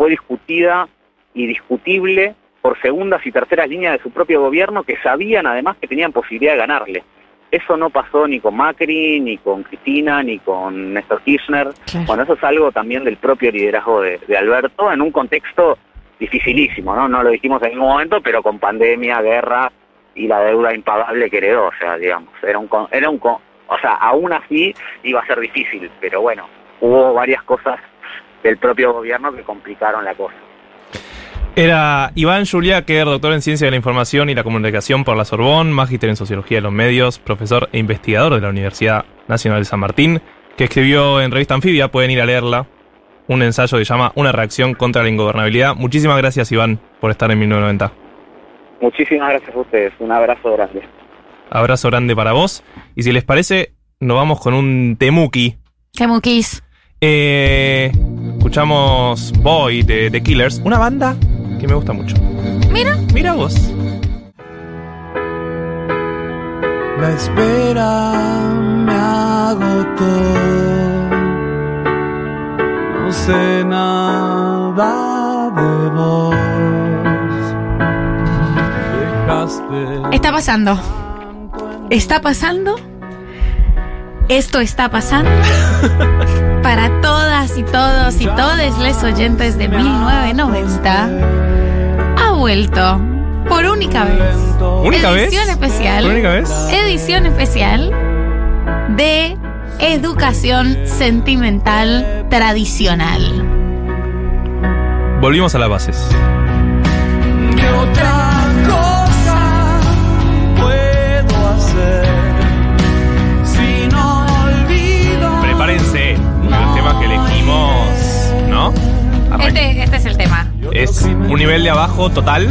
fue discutida y discutible por segundas y terceras líneas de su propio gobierno que sabían además que tenían posibilidad de ganarle. Eso no pasó ni con Macri, ni con Cristina, ni con Néstor Kirchner. Bueno, eso es algo también del propio liderazgo de, de Alberto en un contexto dificilísimo, ¿no? No lo dijimos en ningún momento, pero con pandemia, guerra y la deuda impagable que heredó, o sea, digamos, era un, era un, o sea, aún así iba a ser difícil, pero bueno, hubo varias cosas del propio gobierno que complicaron la cosa. Era Iván Juliáquer, doctor en Ciencia de la Información y la Comunicación por la Sorbonne, magíster en Sociología de los Medios, profesor e investigador de la Universidad Nacional de San Martín, que escribió en Revista Anfibia, pueden ir a leerla, un ensayo que se llama Una reacción contra la ingobernabilidad. Muchísimas gracias, Iván, por estar en 1990. Muchísimas gracias a ustedes, un abrazo grande. Abrazo grande para vos. Y si les parece, nos vamos con un temuki. ¿Qué muquis? Eh, escuchamos Boy de The Killers, una banda que me gusta mucho. Mira. Mira vos. La espera me agotó. No sé nada de vos. Dejaste. Está pasando. Está pasando. Esto está pasando. <laughs> Para todas y todos y todos les oyentes de 1990. Ha vuelto por única vez. ¿Única vez? Edición especial. ¿Por única vez? Edición especial de educación sentimental tradicional. Volvimos a las bases. Este, este es el tema. Es un nivel de abajo total.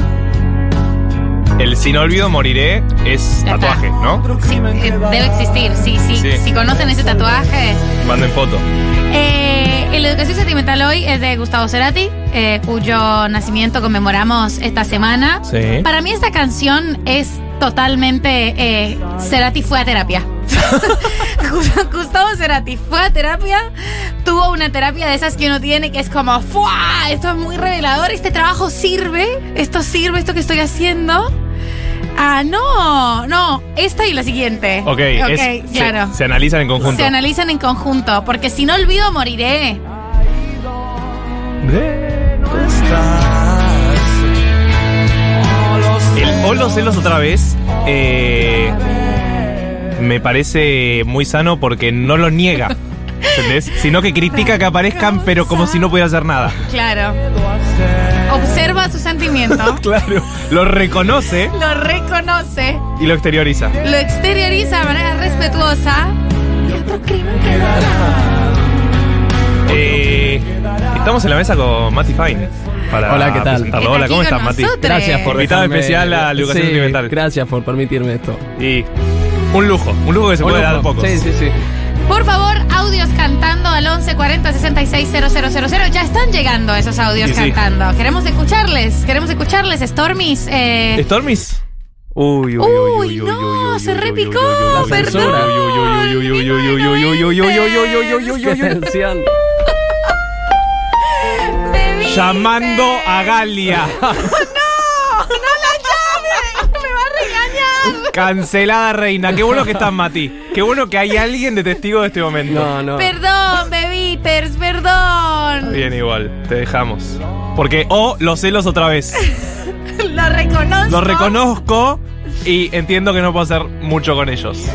El sin olvido moriré es Ya está. tatuaje, ¿no? Sí, eh, debe existir, sí, sí, Sí. Si conocen ese tatuaje. Manden foto. Eh, el Educación Sentimental hoy es de Gustavo Cerati, eh, cuyo nacimiento conmemoramos esta semana. Sí. Para mí esta canción es totalmente eh, Cerati fue a terapia. <laughs> Gustavo Cerati fue a terapia, tuvo una terapia de esas que uno tiene que es como, ¡fua! Esto es muy revelador, este trabajo sirve, esto sirve, esto que estoy haciendo. Ah, no, no, esta y la siguiente. Ok, es- se- claro. se, analizan en conjunto. Se analizan en conjunto, porque si no olvido moriré. El o los celos otra vez eh, me parece muy sano porque no lo niega. <laughs> ¿Entendés? Sino que critica que aparezcan, pero como si no pudiera hacer nada. Claro. Observa su sentimiento, <laughs> Claro. Lo reconoce lo reconoce, y lo exterioriza. lo exterioriza de manera respetuosa. Y otro crimen que Eh, estamos en la mesa con Mati Fine. Para Hola, ¿qué tal? presentarlo. Hola, ¿cómo Está estás, Mati? nosotros. Gracias por Invitado dejarme- especial a la educación Sí, sentimental. Gracias por permitirme esto. Y un lujo, un lujo que se Un puede lujo. dar pocos. Sí, sí, sí. Por favor, audios cantando al 11 40 66 000. Ya están llegando esos audios Sí, sí. cantando. Queremos escucharles, queremos escucharles. Stormis. Eh, ¿Stormis? Uy, uy, uy, Uy, uy, uy, no, uy, se repicó, perdón. uy, uy, uy, uy, uy, uy. Llamando a Galia. ¡No! ¡No la llame! ¡Me va a regañar! Cancelada reina. Qué bueno que estás, Mati. Qué bueno que hay alguien de testigo de este momento. No, no. Perdón, bebiters, perdón. Bien, igual. Te dejamos. Porque, o los celos otra vez. <laughs> Lo reconozco. Lo reconozco y entiendo que no puedo hacer mucho con ellos.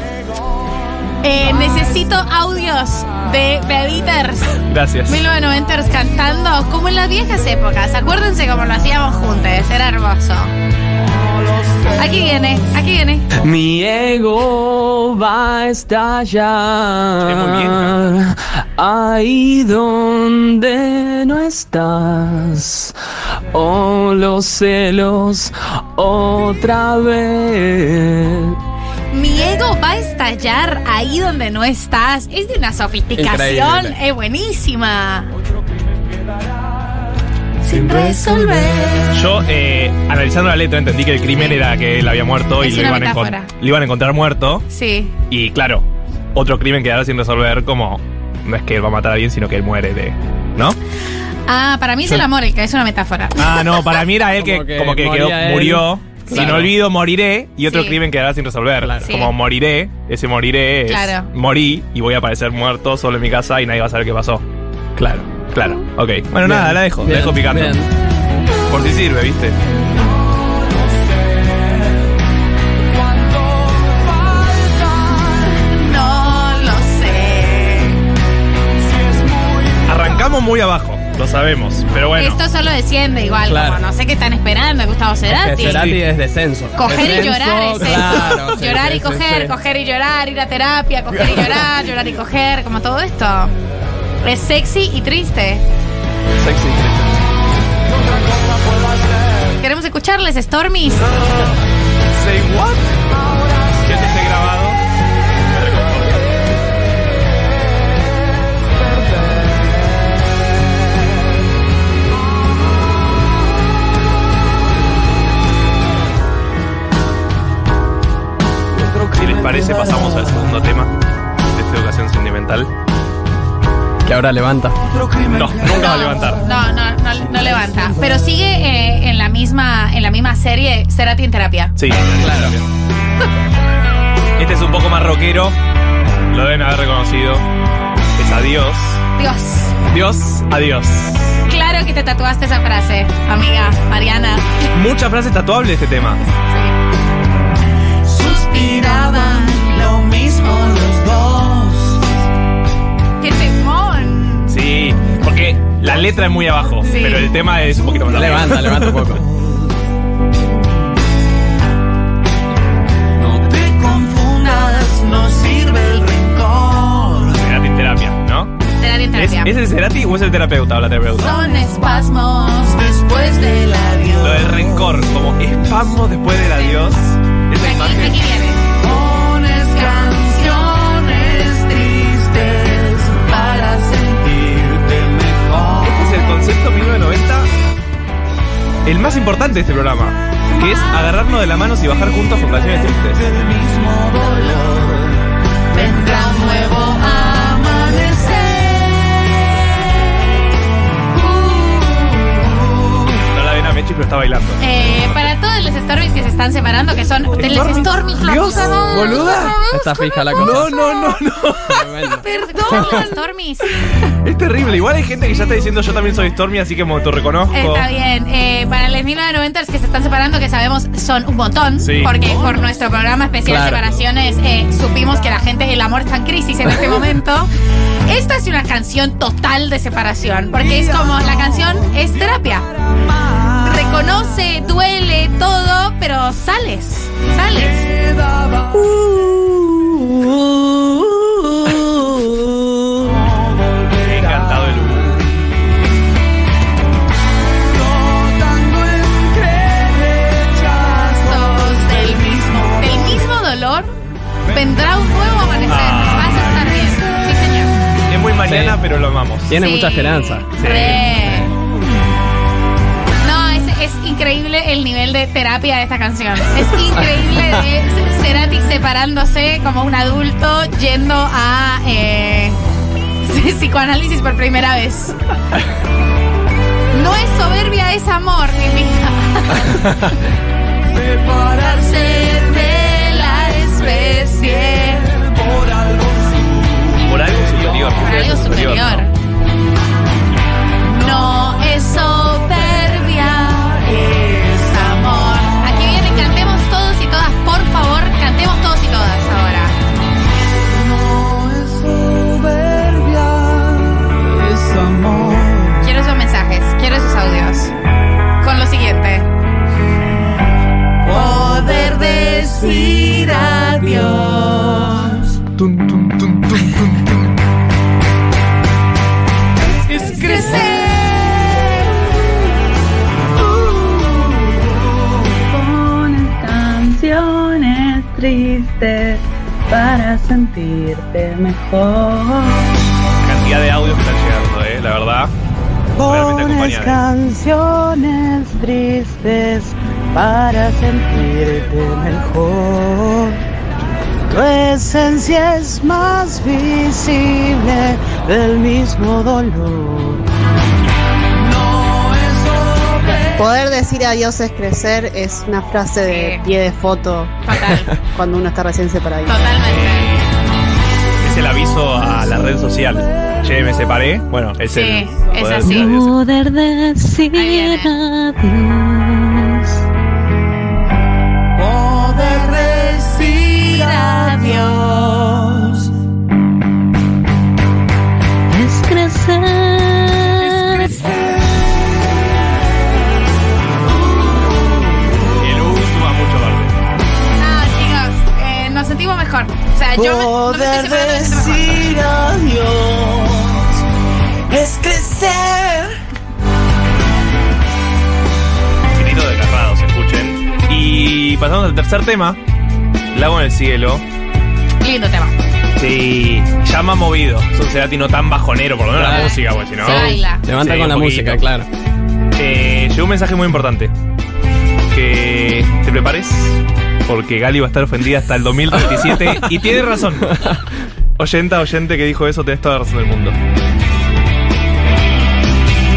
Eh, necesito audios de bebiters. Gracias. 1990ers cantando como en las viejas épocas. Acuérdense cómo lo hacíamos juntos. Era hermoso. Aquí viene, aquí viene. Mi ego va a estallar ahí donde no estás. Oh, los celos otra vez. Mi ego va a estallar ahí donde no estás. Es de una sofisticación es buenísima. Sin resolver. Yo, eh, analizando la letra, entendí que el crimen era que él había muerto y lo una iban, a encon- lo iban a encontrar muerto. Sí. Y claro, otro crimen quedará sin resolver, como no es que él va a matar a alguien, sino que él muere de. ¿No? Ah, para mí es el amor, el que es una metáfora. Ah, no, para mí era él que Como que como que moría quedó, él. murió. Sin Claro. olvido moriré y otro Sí. crimen quedará sin resolver. Claro. Sí. Como moriré, ese moriré es Claro. morí y voy a aparecer muerto solo en mi casa y nadie va a saber qué pasó. Claro. Claro, ok. Bueno, Bien. nada, la dejo, la dejo picando. bien. Por si sirve, ¿viste? No lo sé. Arrancamos muy abajo, lo sabemos, pero bueno. Esto solo desciende igual, Claro. como no sé qué están esperando, Gustavo Es que Cerati. Cerati es descenso. Coger y Descenso, llorar es eso. claro, <laughs> sí, llorar sí, y sí, coger, sí. coger y llorar, ir a terapia, coger y <laughs> llorar, llorar y coger, como todo esto. Es sexy y triste. Sexy. Queremos escucharles, Stormy. Say what? Que se esté grabado. Si les parece, pasamos al segundo tema de esta educación sentimental. Que ahora levanta. No, nunca va a levantar. No, no, no, no levanta. Pero sigue eh, en la misma, en la misma serie Cerati en terapia. Sí, claro. <laughs> Este es un poco más rockero. Lo deben haber reconocido. Es adiós. Dios. Dios, adiós. Claro que te tatuaste esa frase, amiga Mariana. Muchas frases tatuables de este tema. Suspiraban lo mismo los dos. ¡Qué temón! Porque la letra es muy abajo, Sí. pero el tema es un poquito más. Levanta, levanta un poco. No te confundas, no sirve el rencor. Cerati en terapia, ¿no? Terapia ¿Es, terapia. ¿Es el Cerati o es el terapeuta o la terapeuta? Son espasmos Después del adiós. Lo del rencor, como espasmo después del adiós. Esa Aquí, aquí viene. El más importante de este programa, que es agarrarnos de las manos y bajar juntos con canciones tristes. Del mismo dolor vendrá un nuevo amanecer. No la ven a Mechi, pero está bailando. Eh, para los Stormies que se están separando, que son de los ¿Stormies? La Dios, puta madre. boluda. Está fija la cosa. No, no, no, no. Tremendo. Perdón, los Stormies. Es terrible. Igual hay gente que ya está diciendo yo también soy Stormy, así que me autorreconozco. Está bien. Eh, para los 1990 que se están separando, que sabemos son un montón, Sí. porque por nuestro programa especial Claro. Separaciones eh, supimos que la gente, el amor está en crisis en este <laughs> momento. Esta es una canción total de separación, porque es como la canción es terapia. Reconoce, duele, todo, pero sales, sales. He encantado el rechazos del mismo, del mismo dolor vendrá un nuevo amanecer. Ah. Vas a estar bien. Sí, señor. Es muy mañana, Sí. pero lo amamos. Tiene Sí. mucha esperanza. Re. Increíble el nivel de terapia de esta canción. Es increíble de Cerati separándose como un adulto yendo a eh, <laughs> psicoanálisis por primera vez. No es soberbia, es amor, mi hija. <laughs> Separarse de la especie por algo Por algo superior. Por algo superior. No es soberbia, decir adiós. Tum, tum, tum, tum, tum, tum. Es crecer. Pones canciones tristes para sentirte mejor. Cantidad de audios que están llegando, eh, la verdad. Pones acompañadas. canciones tristes para sentirte mejor. Tu esencia es más visible del mismo dolor. No es soberbia. Poder decir adiós es crecer es una frase de pie de foto Total, <laughs> cuando uno está recién separado. totalmente. Es el aviso a la red social. Che, me separé. Bueno, es Sí, el. es poder así. decir adiós. Poder decir adiós. O sea, yo me, no me estoy Poder decir adiós. Es crecer. Grito desgarrados, escuchen. Y pasamos al tercer tema. Lago en el cielo. Lindo tema. Sí, ya más movido. Es un Cerati no tan bajonero, por lo menos la música, pues si no. Se baila. Levanta Sí, con la música, claro. Eh, llegó un mensaje muy importante. Que te prepares, porque Gali va a estar ofendida hasta el 2037. <laughs> y tiene razón. Oyenta, oyente que dijo eso, tenés toda la razón del mundo.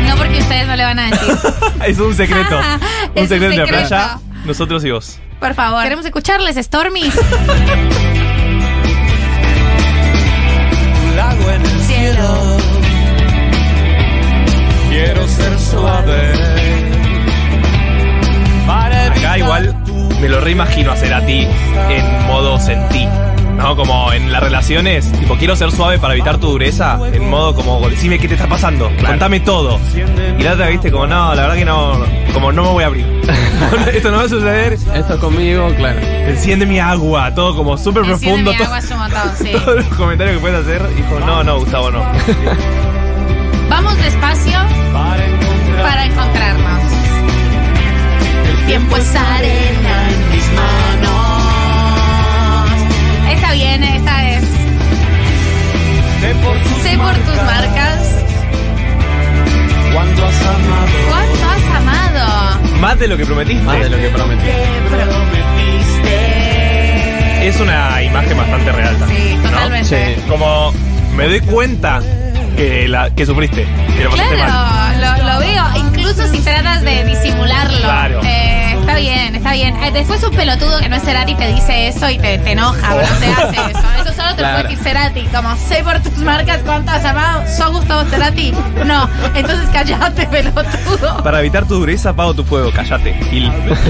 No porque ustedes no le van a decir. <laughs> es un secreto. <laughs> Es un un secreto de la secreto. playa, nosotros y vos. Por favor. Queremos escucharles, Stormies. Lago en el cielo. Quiero ser suave. Para Acá igual me lo reimagino a Cerati en modo sentí. ¿no? Como en las relaciones, tipo, quiero ser suave para evitar tu dureza, en modo como, decime qué te está pasando, contame todo. Y la otra, viste, como, no, la verdad que no, como no me voy a abrir. <laughs> Esto no va a suceder. Esto conmigo, claro. Enciende mi agua, todo como súper profundo. mi todo- agua es montón, sí. Todos los comentarios que puedes hacer, dijo, no, no, Gustavo, no. Vamos despacio para encontrarnos. Tiempo es arena en mis manos. Está bien, esta es. Sé por tus marcas. ¿Cuánto has amado? ¿Cuánto has amado? Más de lo que prometiste. Más de lo que prometí. Prometiste. Es una imagen bastante real también. Sí, ¿no? totalmente. Sí. Como me doy cuenta que, la, que sufriste, que lo pasaste mal. Claro, lo, lo veo, incluso si tratas de disimularlo. Claro. Eh, está bien, está bien. Eh, después un pelotudo que no es Cerati te dice eso y te, te enoja, pero no se hace eso. Eso solo te Claro. puede decir Cerati. Como sé por tus marcas cuánto has amado, ¿sos Gustavo Cerati? No, entonces callate, pelotudo. Para evitar tu dureza, apago tu fuego, callate.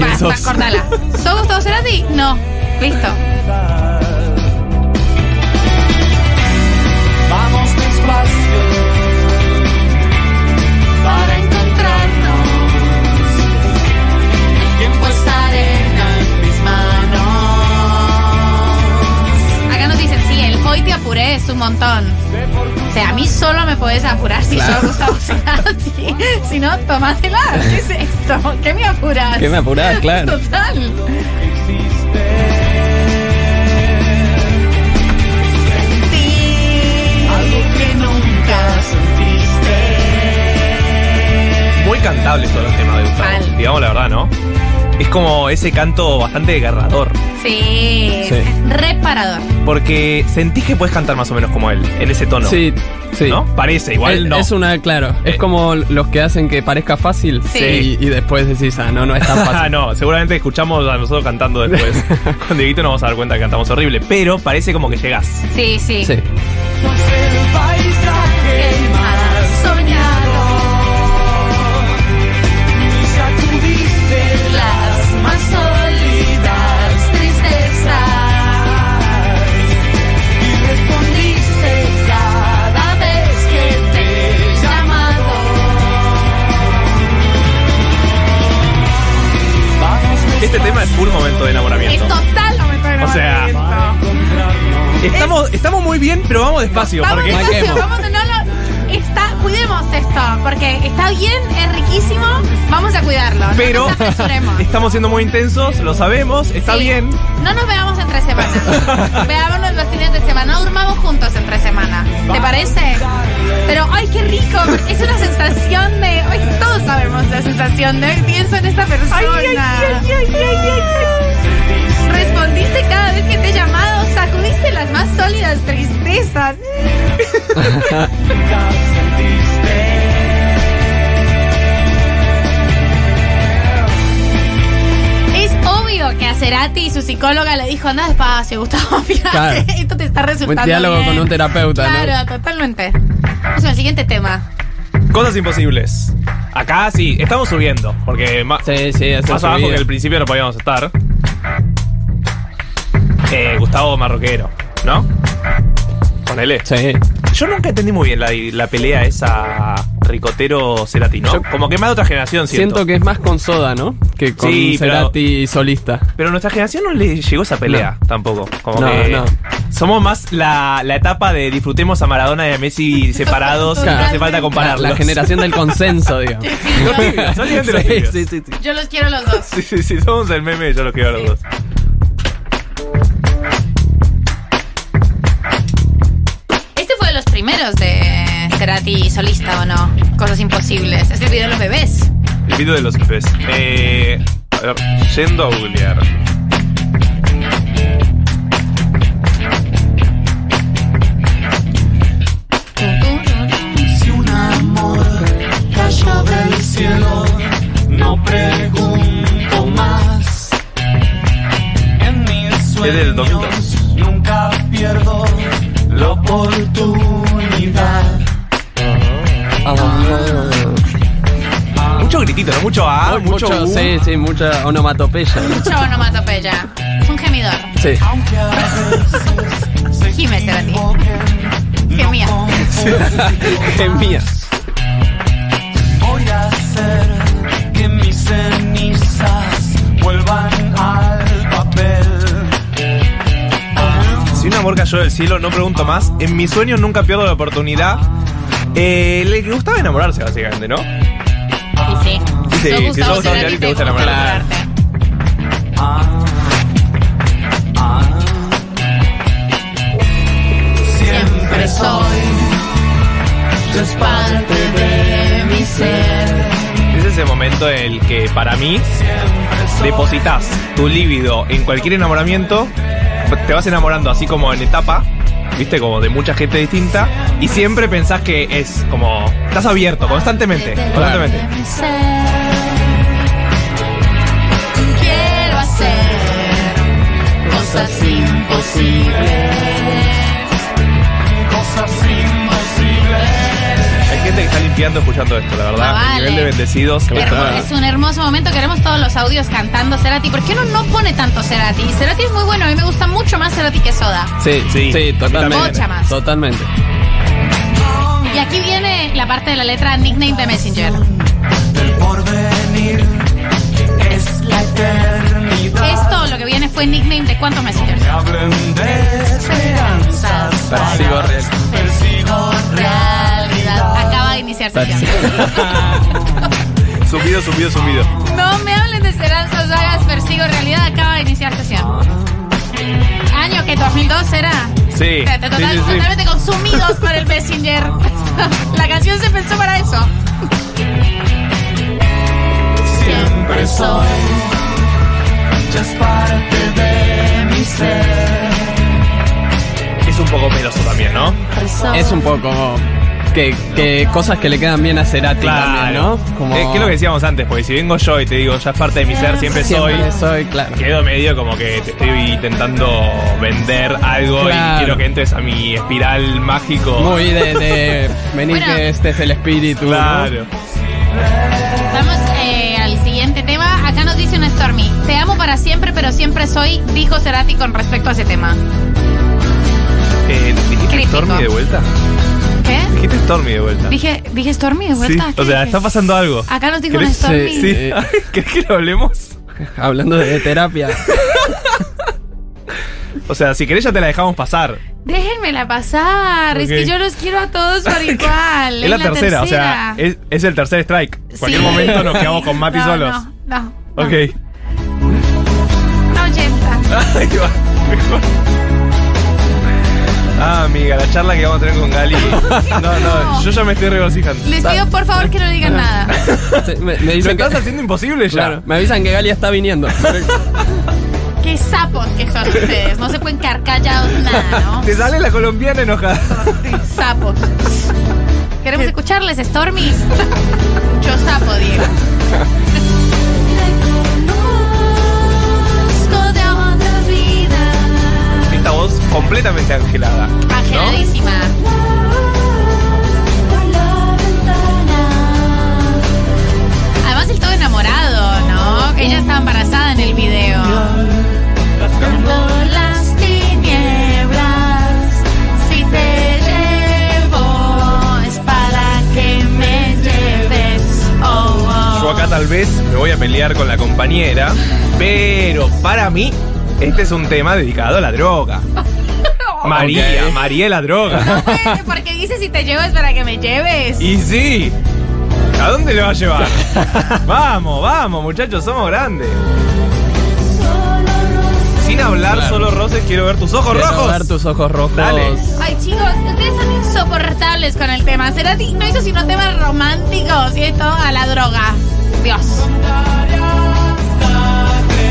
Va, <laughs> Sos- cortala. ¿Sos Gustavo Cerati? No. Listo. Hoy te apuré es un montón. O sea, a mí solo me podés apurar si Claro. sos Gustavo Cerati. si no, tomátela. <laughs> ¿Qué es esto? ¿Qué me apuras? ¿Qué me apurás? Claro. Total. Algo que nunca sentiste. Muy cantables todos los temas de Gustavo. Mal. Digamos la verdad, ¿no? Es como ese canto bastante desgarrador. Sí, Sí. reparador. Porque sentís que puedes cantar más o menos como él, en ese tono. Sí, sí. ¿No? Parece, igual es, no. es una, claro, es Eh. como los que hacen que parezca fácil Sí. y, y después decís, ah, no, no es tan Ah, <laughs> fácil. no, seguramente escuchamos a nosotros cantando después. <laughs> Con Dieguito nos vamos a dar cuenta que cantamos horrible, pero parece como que llegás. Sí, sí. Sí. El paisaje momento de Es enamoramiento. total momento de O sea, enamoramiento. Estamos, estamos muy bien, pero vamos despacio. Vamos porque despacio, vamos, no, no, está, cuidemos esto, porque está bien, es riquísimo, vamos a cuidarlo. No Pero nos apresuremos. <laughs> estamos siendo muy intensos, lo sabemos, está Sí. bien. No nos veamos entre semanas. <laughs> Veámonos los fines de semana. No durmamos juntos entre semana. ¿Te parece? Pero, ay, qué rico. Es una sensación de. Ay, todos sabemos la sensación de. Pienso en esta persona. Respondiste cada vez que te he llamado. Sacudiste las más sólidas tristezas. <laughs> Es obvio que a Cerati y su psicóloga le dijo, anda despacio, Gustavo, <laughs> fíjate, Claro. esto te está resultando Buen diálogo bien". con un terapeuta, ¿no? Claro, totalmente. Vamos al siguiente tema. Cosas imposibles. Acá sí, estamos subiendo, porque ma- Sí, sí, es más abajo que al principio no podíamos estar. Eh, Gustavo Marroquero, ¿no? Ponele. Sí. Yo nunca entendí muy bien la, la pelea esa Ricotero Cerati, ¿no? Yo- Como que más de otra generación, siento. Siento que es más con Soda, ¿no? Que con Sí, pero- Cerati solista. Pero a nuestra generación no le llegó esa pelea tampoco. Como No, que no. somos más la, la etapa de disfrutemos a Maradona y a Messi separados y no hace falta La, compararlos. la generación del consenso, <laughs> digamos. Los tibios, son gente los Sí, tibios. sí, sí, sí. Yo los quiero los dos. Sí, sí, sí, somos el meme, yo los quiero a los dos. Primeros de Cerati solista, ¿o no? Cosas imposibles. Es el video de los bebés. El video de los bebés. Eh, a ver, yendo a googlear. Si un amor cayó del cielo, no pregunto más. En mis Es del 2002. sueños nunca pierdo la oportunidad. Mucho gritito, ¿no? Mucho A, Mucho, mucho, U. sí, sí, mucha onomatopeya. Mucha onomatopeya. Es un un gemidor. Sí. <laughs> Gime Cerati. Gemía. <laughs> Gemía. Voy a hacer que mis cenizas vuelvan al papel. Si un amor cayó del cielo, no pregunto más. En mis sueños nunca pierdo la oportunidad. Eh, le gustaba enamorarse, básicamente, ¿no? Y sí. Sí, si sos Gustavo Cerati, te gusta enamorarte. Siempre soy, es parte de mi ser. Es ese momento en el que para mí depositas tu líbido en cualquier enamoramiento, te vas enamorando así como en etapa, viste, como de mucha gente distinta, y siempre pensás que es como. Estás abierto constantemente, constantemente. Quiero hacer cosas imposibles. Gente que está limpiando escuchando esto, la verdad. Ah, El nivel de bendecidos. Es un hermoso momento, queremos todos los audios cantando Cerati. ¿Por qué no no pone tanto Cerati? Cerati es muy bueno, a mí me gusta mucho más Cerati que Soda. Sí, sí, Sí, totalmente. Mucha más. Totalmente. Y aquí viene la parte de la letra Nickname de Messenger. El porvenir es la eternidad. Esto lo que viene fue Nickname de cuántos Messengers. Me hablen de esperanzas. Persigo real. Persigo Realidad. Subido, subido, subido. No me hablen de esperanzas vagas, persigo realidad. Acaba de iniciar sesión. Año que 2002 era. Sí. Total- sí, sí, sí. Totalmente consumidos por el Messenger. <laughs> La canción se pensó para eso. Siempre soy, ya es parte de mi ser. Es un poco meloso también, ¿no? Es un poco. Que, que cosas que le quedan bien a Cerati también, ¿no? Como- Eh, ¿Qué es lo que decíamos antes? Porque si vengo yo y te digo, ya es parte de mi ser, siempre, Siempre soy. soy, claro. Quedo medio como que te estoy intentando vender algo Claro. y quiero que entres a mi espiral mágico. Muy de, de <laughs> venir Bueno. que este es el espíritu. ¿no? Claro. Vamos eh, al siguiente tema. Acá nos dice una Stormy. Te amo para siempre, pero siempre soy, dijo Cerati con respecto a ese tema. Eh, ¿Dijiste Crítico. Stormy de vuelta? ¿Qué? Dijiste Stormy de vuelta. Dije, dije Stormy de vuelta. Sí, ¿Qué o sea, dije? está pasando algo. Acá nos dijo una ¿Querés- Stormy. Sí. <laughs> ¿Querés que lo hablemos? <laughs> Hablando de terapia. <laughs> O sea, si querés ya te la dejamos pasar. Déjenmela pasar. Es que yo los quiero a todos por igual. Es la tercera, o sea, es, es el tercer strike. En cualquier Sí. momento nos quedamos con Mati No, solos. No, no. no. Ok. No, Jetta. Ahí va, mejor. Ah, amiga, la charla que vamos a tener con Gali. <laughs> No, no, yo ya me estoy regocijando. Les pido por favor que no digan nada. Sí, me, me Se dicen que, estás haciendo imposible ya. claro, me avisan que Galia está viniendo. <laughs> Qué sapos que son ustedes. No se pueden quedar callados nada, ¿no? Te sale la colombiana enojada. Sapos. Queremos escucharles, Stormy. Mucho sapo, Diego. Esta voz completamente angelada. ¿no? Angeladísima. Además el todo enamorado, ¿no? Que ella estaba embarazada en el video. Por las tinieblas, si te llevo, es para que me lleves. Oh, oh. Yo acá tal vez me voy a pelear con la compañera, pero para mí este es un tema dedicado a la droga. <laughs> María, Ok. María es la droga. Bueno, Porque dice si te llevo es para que me lleves. Y sí. ¿A dónde le va a llevar? <laughs> vamos, vamos, muchachos, somos grandes. Sin hablar, Claro. solo roces, quiero ver tus ojos Quiero rojos. ver tus ojos rojos. Dale. Ay, chicos, ustedes son insoportables con el tema. Cerati no hizo sino temas románticos y esto a la droga. Dios.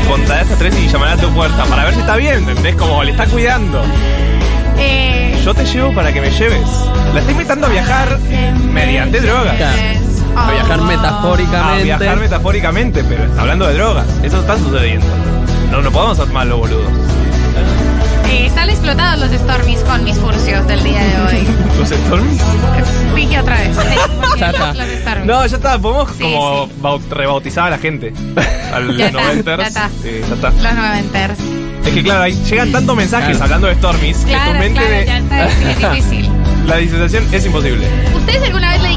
Contaré hasta tres y llamaré a tu puerta para ver si está bien, ¿entendés? Como le está cuidando. Eh, Yo te llevo para que me lleves. La estoy invitando a viajar mediante drogas. A viajar metafóricamente. A viajar metafóricamente, pero está hablando de drogas. Eso está sucediendo. No, no podemos hacer mal los boludos. Están explotados los Stormies con mis furcios del día de hoy. ¿Los Stormies? Dije otra vez. Ya está. Los Stormies. No, ya está, podemos Sí, como sí. bau- rebautizar a la gente. Al <laughs> Ya está, noventers. ya está. Sí, ya está. Los noventers. Es que claro, ahí llegan tantos mensajes Claro. hablando de Stormis que tu Claro, mente claro, de- ya está, es difícil. <laughs> la disociación es imposible. ¿Ustedes alguna vez a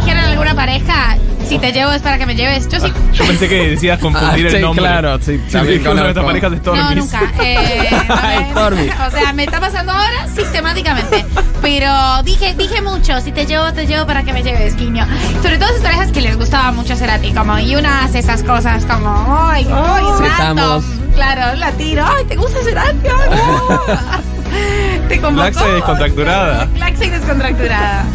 alguna pareja, si te llevo es para que me lleves? Yo sí. Yo pensé que decías confundir <laughs> Ah, el sí, nombre. claro, sí, también estas conozco. parejas de Stormis. No, nunca. <laughs> Eh, a ver, Stormy. o sea, me está pasando ahora sistemáticamente. Pero dije, dije mucho, si te llevo, te llevo para que me lleves, guiño. Sobre todo esas parejas que les gustaba mucho Cerati, como, y una hace esas cosas como, ay, ay, Sí, random. Claro, la tiro, ay, ¿te gusta Cerati? Ay, no. Te convocó. Laxa y descontracturada. Laxa y descontracturada.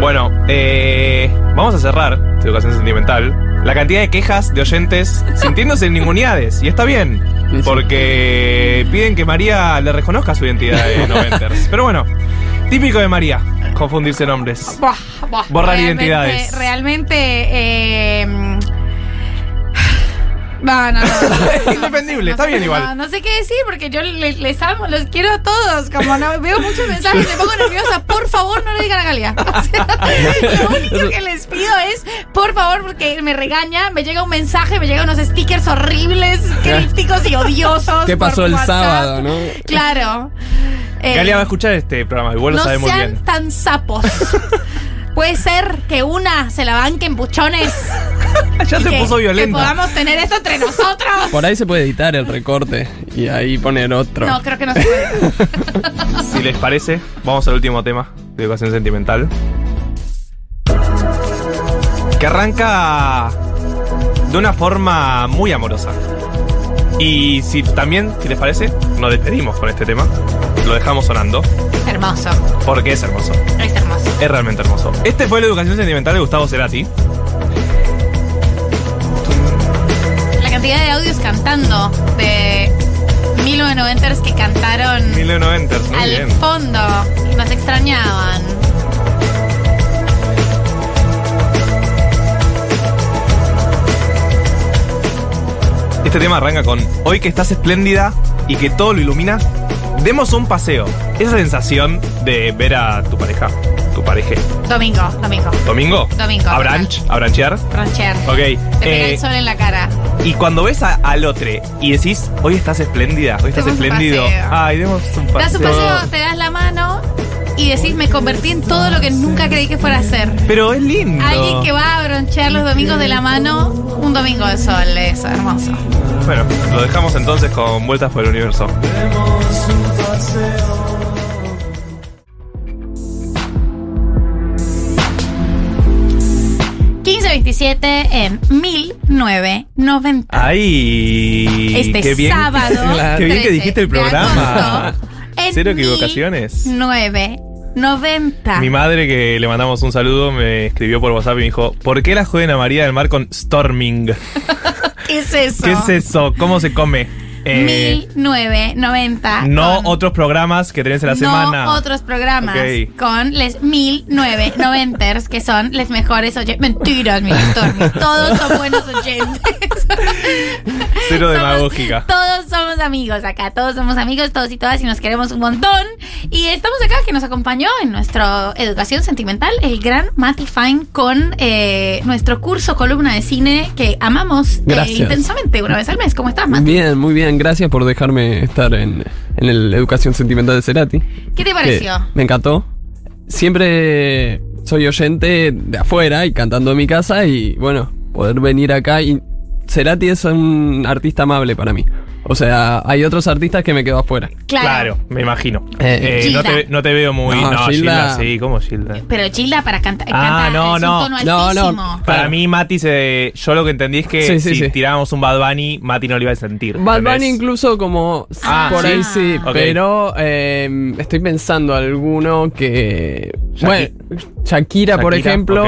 Bueno, eh, vamos a cerrar esta educación sentimental. La cantidad de quejas de oyentes <laughs> sintiéndose ninguneades. Y está bien, porque piden que María le reconozca su identidad de <laughs> noventers. Pero bueno, típico de María, confundirse nombres. Borrar Realmente- identidades. Realmente. Eh, no, no, no. <laughs> Indefendible, está bien No, igual. no sé qué decir porque yo le- les, amo, los quiero a todos. Como no veo muchos mensajes, me pongo nerviosa. Por favor, no le digan a Galia. <laughs> O sea, lo único que les pido es, por favor, porque me regaña, me llega un mensaje, me llegan unos stickers horribles, crípticos y odiosos. ¿Qué por pasó el WhatsApp. sábado, no? Claro. Eh, Galia va a escuchar este programa, igual lo no sabe muy sean bien. tan sapos. <laughs> Puede ser que una se la banque en buchones. <laughs> Ya se que- puso Que violenta. podamos tener esto entre nosotros. Por ahí se puede editar el recorte y ahí poner otro. No, creo que no se puede. <laughs> Si les parece, vamos al último tema de educación sentimental. Que arranca de una forma muy amorosa. Y si también, si les parece, nos despedimos con este tema. Lo dejamos sonando, Hermoso. porque es hermoso. Es hermoso. Es realmente hermoso. Este fue la educación sentimental de Gustavo Cerati. La cantidad de audios cantando de 1990ers que cantaron 1990, muy al bien. fondo y nos extrañaban. Este tema arranca con Hoy que estás espléndida y que todo lo ilumina, demos un paseo. Esa sensación de ver a tu pareja, tu pareja. Domingo, domingo. ¿Domingo? Domingo. ¿A brunch? ¿A branchear? Ok. Te pega eh, el sol en la cara. y cuando ves a- al otro y decís, hoy estás espléndida, hoy estás Demos un espléndido. paseo. Ay, demos un paseo. Das un paseo, te das la mano y decís, me convertí en todo lo que nunca creí que fuera a ser. Pero es lindo. Alguien que va a bronchear los domingos de la mano, un domingo de sol, eso, hermoso. Bueno, lo dejamos entonces con vueltas por el universo. ...1527 en 1990. Ay, Este qué bien. sábado, <laughs> Qué bien que 13 dijiste el programa. en Cero equivocaciones. 990. Mi madre, que le mandamos un saludo, me escribió por WhatsApp y me dijo: ¿Por qué la joden a María del Mar con Storming? <laughs> ¿Qué es eso? ¿Qué es eso? ¿Cómo se come? Eh, 1990. no con- otros programas que tenés en la no semana. otros programas Ok. con les 1990ers que son les mejores oyentes. Mentiras, mis Stormies. Todos son buenos oyentes. <laughs> Cero Somos- demagógica. Todos somos amigos acá, todos somos amigos, todos y todas y nos queremos un montón. Y estamos acá que nos acompañó en nuestra educación sentimental el gran Matty Fine con eh, nuestro curso columna de cine que amamos eh, intensamente una vez al mes. ¿Cómo estás, Matty? Bien, muy bien. Gracias por dejarme estar en, en el Educación Sentimental de Cerati. ¿Qué te pareció? me encantó. Siempre soy oyente de afuera y cantando en mi casa y bueno, poder venir acá y Cerati es un artista amable para mí. O sea, hay otros artistas que me quedo afuera. Claro. me imagino. Eh, Eh, no, Gilda. te, no te veo muy. No, No, Gilda, Gilda. sí, ¿cómo Gilda? Pero Gilda para cantar. Ah, no, es no. Un tono No, no. altísimo. Para mí, Mati, se, yo lo que entendí es que Sí, sí, si sí. tirábamos un Bad Bunny, Mati no lo iba a sentir. Bad ¿entendés? Bunny incluso como Ah, por ¿sí? ahí sí, Ok. pero eh, estoy pensando alguno que Shaki- bueno, Shakira, por ejemplo.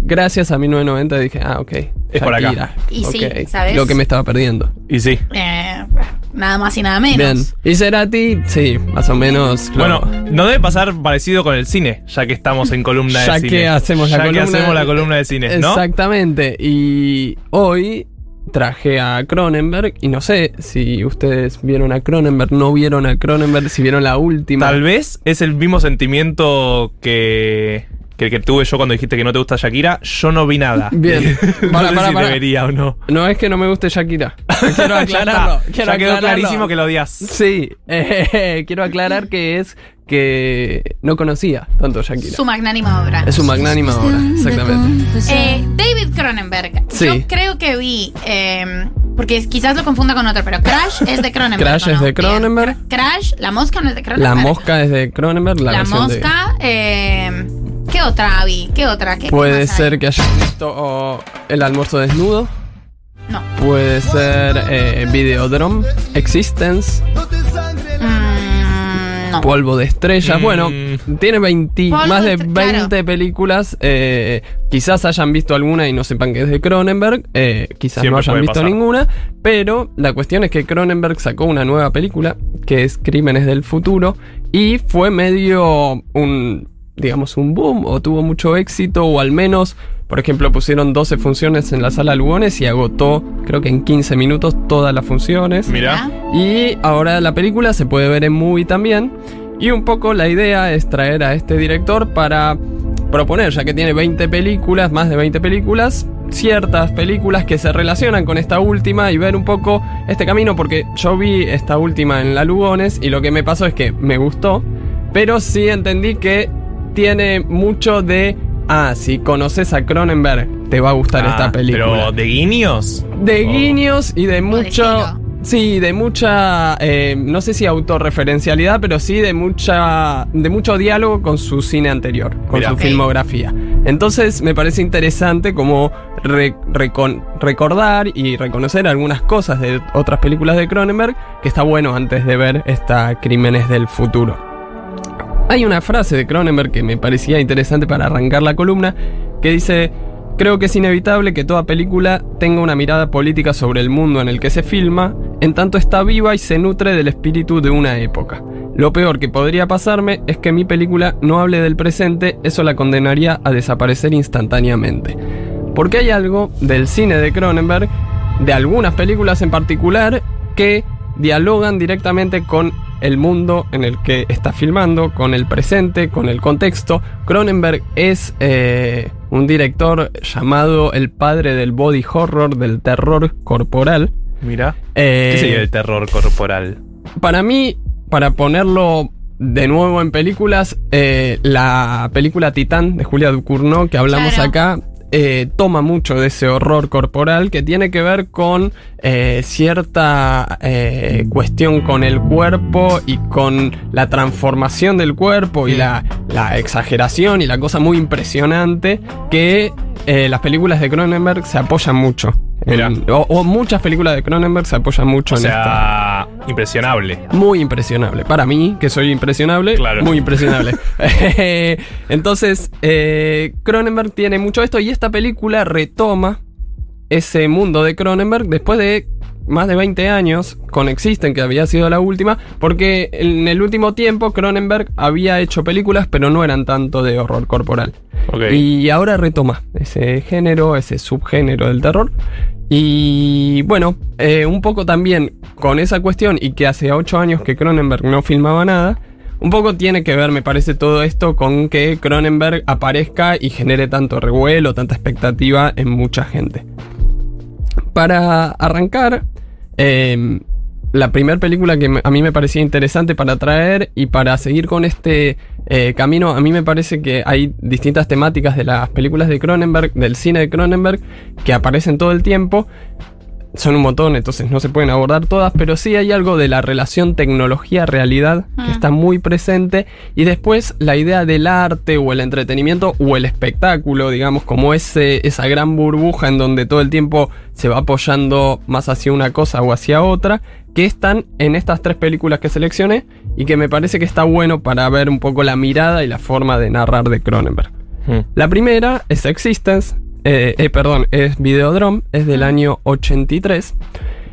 Gracias a 1990 dije, ah, ok, Es por acá. Y sí, ¿sabes? Lo que me estaba perdiendo. Y sí. Eh, nada más y nada menos. Bien. Y Cerati, sí, más o menos. claro. Bueno, no debe pasar parecido con el cine, ya que estamos en columna de <laughs> ya cine. que hacemos la Ya que hacemos la columna de cine, ¿no? Exactamente. Y hoy traje a Cronenberg y no sé si ustedes vieron a Cronenberg, no vieron a Cronenberg, si vieron la última. Tal vez es el mismo sentimiento que, que el que tuve yo cuando dijiste que no te gusta Shakira, yo no vi nada. <laughs> Bien. <laughs> no Para, sé para, si para. debería o no. No es que no me guste Shakira. <laughs> Quiero aclararlo. quiero Ya quedó aclararlo. clarísimo que lo odias. Sí, eh, quiero aclarar que es que no conocía tanto Shakira. Su magnánima obra. Es su magnánima obra, exactamente. Eh, David Cronenberg. Sí. Yo creo que vi, eh, porque quizás lo confunda con otro, pero Crash es de Cronenberg. Crash ¿o es no? de Cronenberg. Crash, La Mosca no es de La Cronenberg. mosca es de Cronenberg, la, La, de- Mosca. eh, ¿Qué otra vi? ¿Qué otra? ¿Qué, qué Puede hay? ser que hayas visto oh, El almuerzo desnudo. No. Puede ser eh, Videodrome, Existence, Mm, no. Polvo de estrellas. Mm. Bueno, tiene 20, Polvo más de de- 20 claro. películas. eh, quizás hayan visto alguna y no sepan que es de Cronenberg. eh, quizás Siempre no hayan visto pasar. ninguna. Pero la cuestión es que Cronenberg sacó una nueva película que es Crímenes del Futuro. Y fue medio un, digamos, un boom o tuvo mucho éxito o al menos... Por ejemplo, pusieron 12 funciones en la sala Lugones y agotó, creo que en 15 minutos, todas las funciones. Mira. Y ahora la película se puede ver en movie también. Y un poco la idea es traer a este director para proponer, ya que tiene 20 películas, más de 20 películas, ciertas películas que se relacionan con esta última y ver un poco este camino, porque yo vi esta última en la Lugones y lo que me pasó es que me gustó, pero sí entendí que tiene mucho de... Ah, si conoces a Cronenberg, te va a gustar Ah, esta película Pero de guiños. de Oh. guiños y de mucho. sí, de mucha. eh, no sé si autorreferencialidad, pero sí de mucha. de mucho diálogo con su cine anterior, con Mirá. su filmografía. Entonces me parece interesante como re- recon- recordar y reconocer algunas cosas de otras películas de Cronenberg que está bueno antes de ver esta Crímenes del Futuro. Hay una frase de Cronenberg que me parecía interesante para arrancar la columna, que dice, creo que es inevitable que toda película tenga una mirada política sobre el mundo en el que se filma, en tanto está viva y se nutre del espíritu de una época. Lo peor que podría pasarme es que mi película no hable del presente, eso la condenaría a desaparecer instantáneamente. Porque hay algo del cine de Cronenberg, de algunas películas en particular, que dialogan directamente con el mundo en el que está filmando, con el presente, con el contexto. Cronenberg es eh, un director llamado el padre del body horror, del terror corporal. Mira. Eh, ¿Qué sería el terror corporal? Para mí, para ponerlo de nuevo en películas, eh, la película Titán de Julia Ducournau que hablamos Claro. acá eh, toma mucho de ese horror corporal que tiene que ver con eh, cierta eh, cuestión con el cuerpo y con la transformación del cuerpo y la, la exageración y la cosa muy impresionante que eh, las películas de Cronenberg se apoyan mucho. O, o muchas películas de Cronenberg se apoyan mucho O en esta. sea, impresionable. Muy impresionable. Para mí, que soy impresionable, Claro. muy impresionable. <laughs> <laughs> Entonces, eh, Cronenberg tiene mucho esto y esta película retoma ese mundo de Cronenberg después de más de 20 años con Existen, que había sido la última, porque en el último tiempo Cronenberg había hecho películas, pero no eran tanto de horror corporal. Y ahora retoma ese género, ese subgénero del terror. Y bueno, eh, un poco también con esa cuestión y que hace 8 años que Cronenberg no filmaba nada, un poco tiene que ver, me parece, todo esto con que Cronenberg aparezca y genere tanto revuelo, tanta expectativa en mucha gente. Para arrancar, eh, la primera película que a mí me parecía interesante para traer y para seguir con este eh, camino, a mí me parece que hay distintas temáticas de las películas de Cronenberg, del cine de Cronenberg, que aparecen todo el tiempo. Son un montón, entonces no se pueden abordar todas, pero sí hay algo de la relación tecnología-realidad que está muy presente. Y después la idea del arte o el entretenimiento o el espectáculo, digamos, como ese, esa gran burbuja en donde todo el tiempo se va apoyando más hacia una cosa o hacia otra, que están en estas tres películas que seleccioné y que me parece que está bueno para ver un poco la mirada y la forma de narrar de Cronenberg. La primera es Existence, eh, eh, perdón, es Videodrome, es del año 83.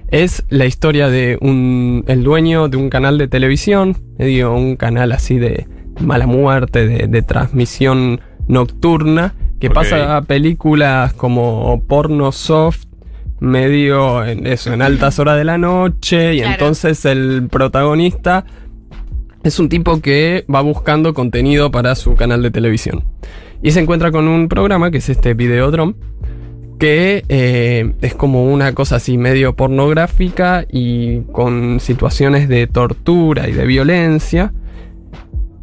Es la historia de un, el dueño de un canal de televisión, medio un canal así de mala muerte, de, de transmisión nocturna, que pasa películas como porno soft, medio en eso, en altas horas de la noche, y Claro. entonces el protagonista es un tipo que va buscando contenido para su canal de televisión. Y se encuentra con un programa que es este Videodrome, que eh, es como una cosa así medio pornográfica y con situaciones de tortura y de violencia.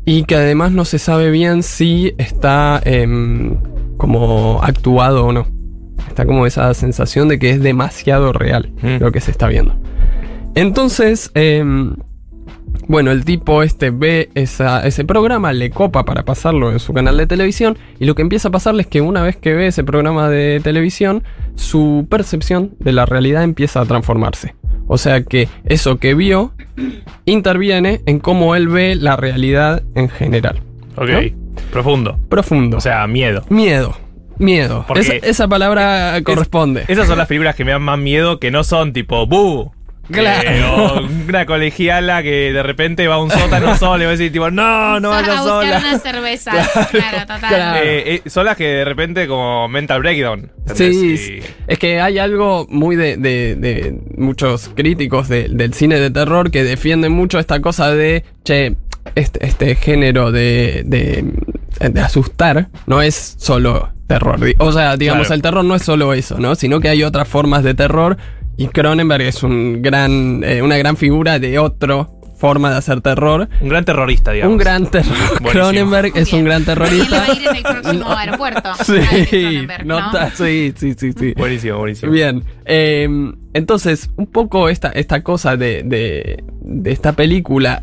Y que además no se sabe bien si está em, como actuado o no. Está como esa sensación de que es demasiado real lo que se está viendo. Entonces, em, bueno, el tipo este ve esa- ese programa, le copa para pasarlo en su canal de televisión y lo que empieza a pasarle es que una vez que ve ese programa de televisión, su percepción de la realidad empieza a transformarse. O sea que eso que vio interviene en cómo él ve la realidad en general. Ok. ¿No? Profundo. Profundo. O sea, miedo. Miedo. Miedo. Porque Esa, esa palabra corresponde. Esas son las películas que me dan más miedo que no son tipo ¡Bu! Claro. Eh, o una colegiala que de repente va a un sótano <laughs> sola y va a decir tipo, no, no a vayas buscar sola. una cerveza. <laughs> Claro, total. Eh, eh, son las que de repente como mental breakdown. Sí, ¿entendés? sí. es que hay algo muy de, de- de muchos críticos de- del cine de terror que defienden mucho esta cosa de, che, este, este género de, de, de asustar no es solo terror. O sea, digamos, Claro. el terror no es solo eso, ¿no? Sino que hay otras formas de terror y Cronenberg es un gran, eh, una gran figura de otra forma de hacer terror. Un gran terrorista, digamos. Un gran terror. Buenísimo. Cronenberg es un gran Él va terrorista. a ir en el próximo aeropuerto. Sí, sí, sí, sí, sí. Buenísimo, buenísimo. Bien, eh, entonces, un poco esta, esta cosa de, de, de esta película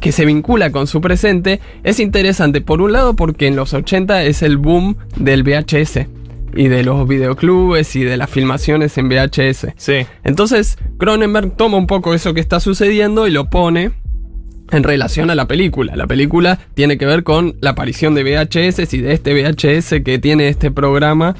que se vincula con su presente es interesante, por un lado porque en los 80 es el boom del VHS y de los videoclubes y de las filmaciones en VHS. Sí. Entonces, Cronenberg toma un poco eso que está sucediendo y lo pone en relación a la película. La película tiene que ver con la aparición de VHS y de este VHS que tiene este programa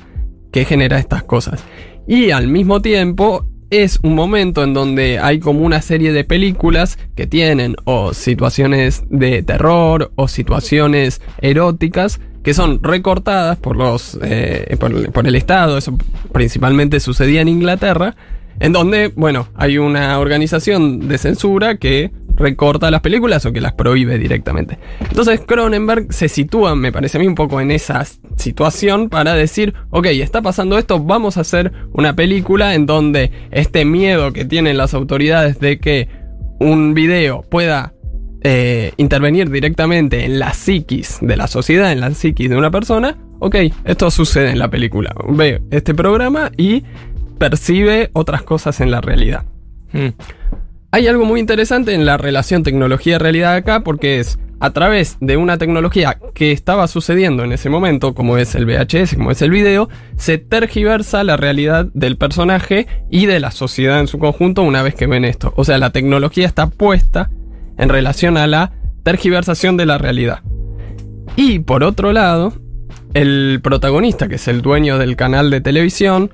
que genera estas cosas. Y al mismo tiempo es un momento en donde hay como una serie de películas que tienen o situaciones de terror o situaciones eróticas que son recortadas por los eh, por, por el Estado, eso principalmente sucedía en Inglaterra, en donde, bueno, hay una organización de censura que recorta las películas o que las prohíbe directamente. Entonces Cronenberg se sitúa, me parece a mí, un poco en esa situación para decir, ok, está pasando esto, vamos a hacer una película en donde este miedo que tienen las autoridades de que un video pueda eh, intervenir directamente en la psiquis de la sociedad, en la psiquis de una persona, ok, esto sucede en la película. Ve este programa y percibe otras cosas en la realidad. Hmm. Hay algo muy interesante en la relación tecnología-realidad acá porque es a través de una tecnología que estaba sucediendo en ese momento, como es el VHS, como es el video, se tergiversa la realidad del personaje y de la sociedad en su conjunto una vez que ven esto. O sea, la tecnología está puesta en relación a la tergiversación de la realidad. Y por otro lado, el protagonista, que es el dueño del canal de televisión,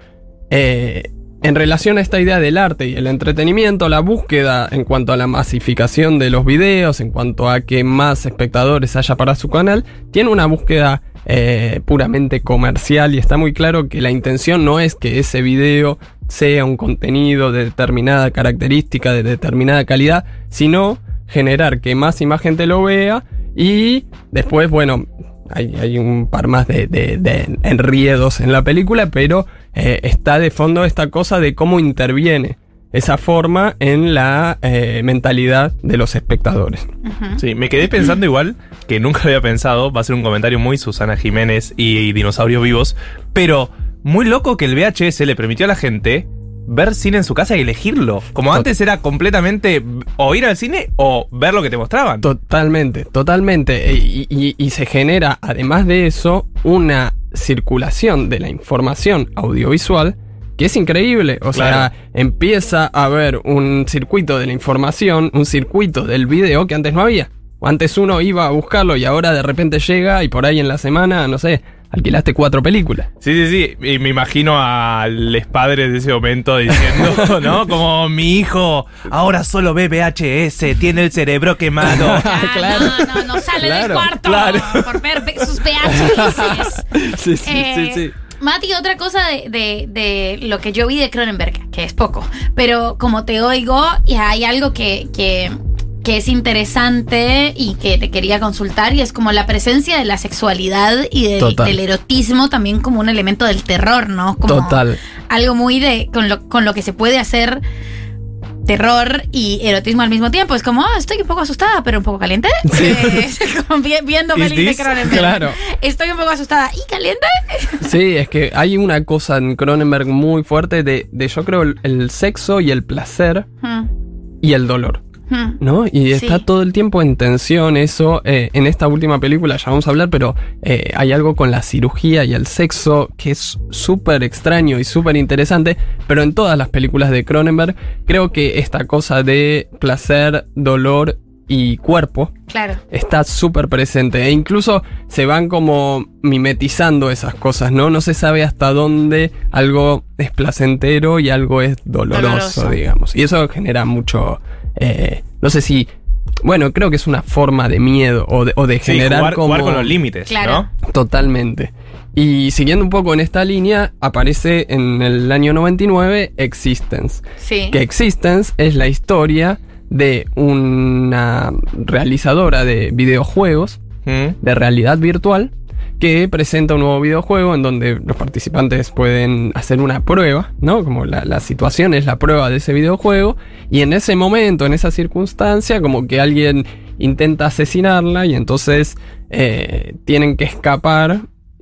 eh, en relación a esta idea del arte y el entretenimiento, la búsqueda en cuanto a la masificación de los videos, en cuanto a que más espectadores haya para su canal, tiene una búsqueda eh, puramente comercial y está muy claro que la intención no es que ese video sea un contenido de determinada característica, de determinada calidad, sino generar que más y más gente lo vea y después, bueno, hay, hay un par más de, de- de enriedos en la película, pero eh, está de fondo esta cosa de cómo interviene esa forma en la eh, mentalidad de los espectadores. Sí, me quedé pensando igual que nunca había pensado, va a ser un comentario muy Susana Jiménez y, dinosaurios vivos, pero muy loco que el VHS le permitió a la gente ver cine en su casa y elegirlo. Como antes era completamente o ir al cine o ver lo que te mostraban. Totalmente, totalmente. E- Y, y- y se genera, además de eso, una circulación de la información audiovisual que es increíble. O Claro. sea, empieza a haber un circuito de la información, un circuito del video que antes no había. Antes uno iba a buscarlo y ahora de repente llega y por ahí en la semana, no sé, alquilaste cuatro películas. Sí, sí, sí. Y me imagino al padres de ese momento diciendo, <laughs> <laughs> ¿no? Como mi hijo ahora solo ve VHS, tiene el cerebro quemado. <laughs> claro. No, no, no sale del cuarto claro. por ver ve- sus VHS. sí, sí, Eh, sí, sí. Mati, otra cosa de, de- de lo que yo vi de Cronenberg, que es poco, pero como te oigo, y hay algo que, que que es interesante y que te quería consultar y es como la presencia de la sexualidad y del, erotismo también como un elemento del terror, ¿no? Como Total. algo muy de con lo, con lo que se puede hacer terror y erotismo al mismo tiempo. Es como, ah, estoy un poco asustada, pero un poco caliente. <laughs> <laughs> Eh, como vi- viendo Is? Cronenberg. Claro. Estoy un poco asustada y caliente. <laughs> Sí, es que hay una cosa en Cronenberg muy fuerte de, de yo creo, el, el sexo y el placer Hmm, y el dolor. ¿No? Y Sí. está todo el tiempo en tensión eso. eh, en esta última película ya vamos a hablar, pero eh, hay algo con la cirugía y el sexo que es súper extraño y súper interesante. Pero en todas las películas de Cronenberg, creo que esta cosa de placer, dolor y cuerpo Claro. está súper presente. E incluso se van como mimetizando esas cosas, ¿no? No se sabe hasta dónde algo es placentero y algo es doloroso, Doloroso. digamos. Y eso genera mucho. Eh, no sé si. Bueno, creo que es una forma de miedo o de, o de Sí, generar jugar, como. jugar con los límites, Claro. ¿no? Totalmente. Y siguiendo un poco en esta línea, aparece en el año 99 Existence. Sí. Que Existence es la historia de una realizadora de videojuegos Mm. de realidad virtual que presenta un nuevo videojuego en donde los participantes pueden hacer una prueba, ¿no? Como la, situación es la prueba de ese videojuego y en ese momento, en esa circunstancia, como que alguien intenta asesinarla y entonces eh, tienen que escapar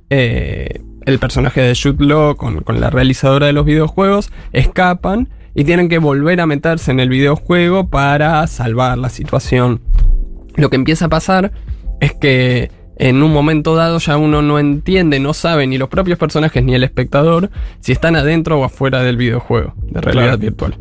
eh, el personaje de Jude Law con, con la realizadora de los videojuegos, escapan y tienen que volver a meterse en el videojuego para salvar la situación. Lo que empieza a pasar es que en un momento dado ya uno no entiende, no sabe ni los propios personajes ni el espectador si están adentro o afuera del videojuego de realidad Claro. virtual.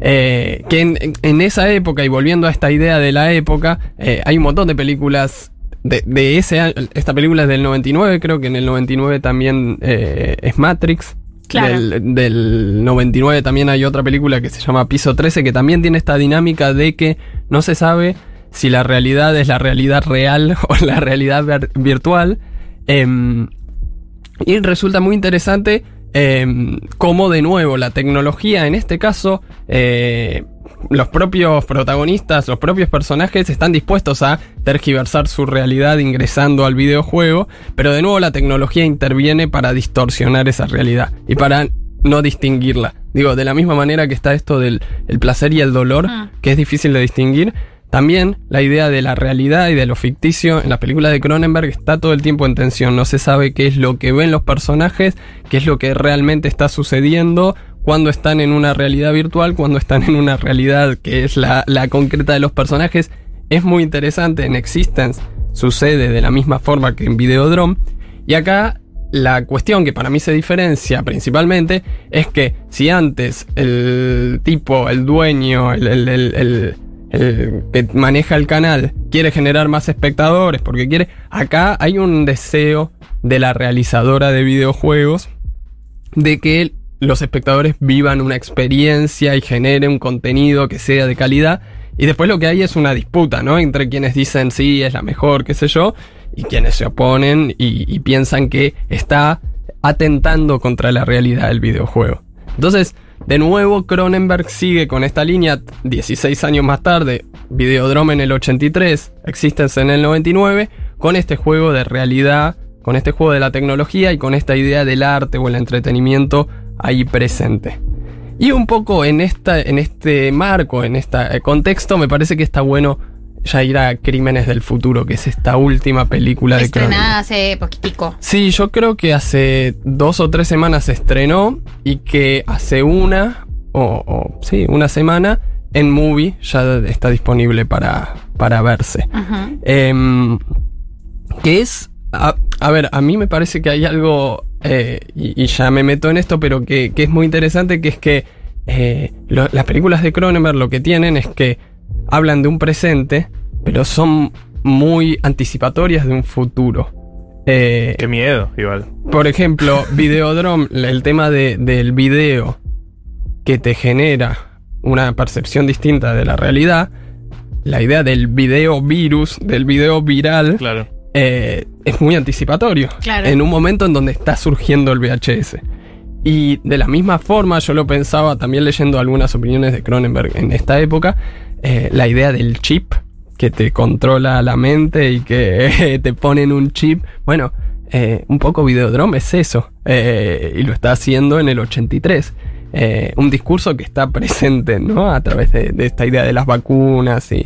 Eh, que en, en- en esa época, y volviendo a esta idea de la época, eh, hay un montón de películas de, de ese año. Esta película es del 99, creo que en el 99 también eh, es Matrix. Claro. Del, del 99 también hay otra película que se llama Piso 13, que también tiene esta dinámica de que no se sabe si la realidad es la realidad real <laughs> o la realidad virtual. Em, y resulta muy interesante em, cómo de nuevo la tecnología, en este caso, eh, los propios protagonistas, los propios personajes están dispuestos a tergiversar su realidad ingresando al videojuego, pero de nuevo la tecnología interviene para distorsionar esa realidad y para no distinguirla. Digo, de la misma manera que está esto del el placer y el dolor, Ah. que es difícil de distinguir, también la idea de la realidad y de lo ficticio en la película de Cronenberg está todo el tiempo en tensión. No se sabe qué es lo que ven los personajes, qué es lo que realmente está sucediendo, cuando están en una realidad virtual, cuando están en una realidad que es la, concreta de los personajes. Es muy interesante. En Existence sucede de la misma forma que en Videodrome. Y acá la cuestión que para mí se diferencia principalmente es que si antes el tipo, el dueño, el, el- el- el- que maneja el canal quiere generar más espectadores porque quiere, acá hay un deseo de la realizadora de videojuegos de que los espectadores vivan una experiencia y genere un contenido que sea de calidad. Y después lo que hay es una disputa, ¿no? Entre quienes dicen sí, es la mejor, qué sé yo, y quienes se oponen y, y piensan que está atentando contra la realidad del videojuego. Entonces, de nuevo, Cronenberg sigue con esta línea 16 años más tarde, Videodrome en el 83, Existence en el 99, con este juego de realidad, con este juego de la tecnología y con esta idea del arte o el entretenimiento ahí presente. Y un poco en, esta, en este marco, en este contexto, me parece que está bueno ya ir a Crímenes del Futuro, que es esta última película de Cronenberg. Estrenada hace poquitico. Sí, yo creo que hace dos o tres semanas se estrenó y que hace una, o, o sí, una semana, en Movie ya está disponible para, para verse. Ajá. Em, que es, a, a ver, a mí me parece que hay algo, eh, y, y ya me meto en esto, pero que, que es muy interesante, que es que eh, lo- las películas de Cronenberg lo que tienen es que hablan de un presente, pero son muy anticipatorias de un futuro. Eh, Qué miedo, igual. por ejemplo, Videodrome, <laughs> el tema de- del video que te genera una percepción distinta de la realidad, la idea del video virus, del video viral, Claro. eh, es muy anticipatorio. Claro. En un momento en donde está surgiendo el VHS. Y de la misma forma, yo lo pensaba también leyendo algunas opiniones de Cronenberg en esta época, eh, la idea del chip que te controla la mente y que <laughs> te ponen un chip. Bueno, eh, un poco Videodrome es eso. eh, y lo está haciendo en el 83. Eh, un discurso que está <laughs> presente, ¿no? A través de, de esta idea de las vacunas y.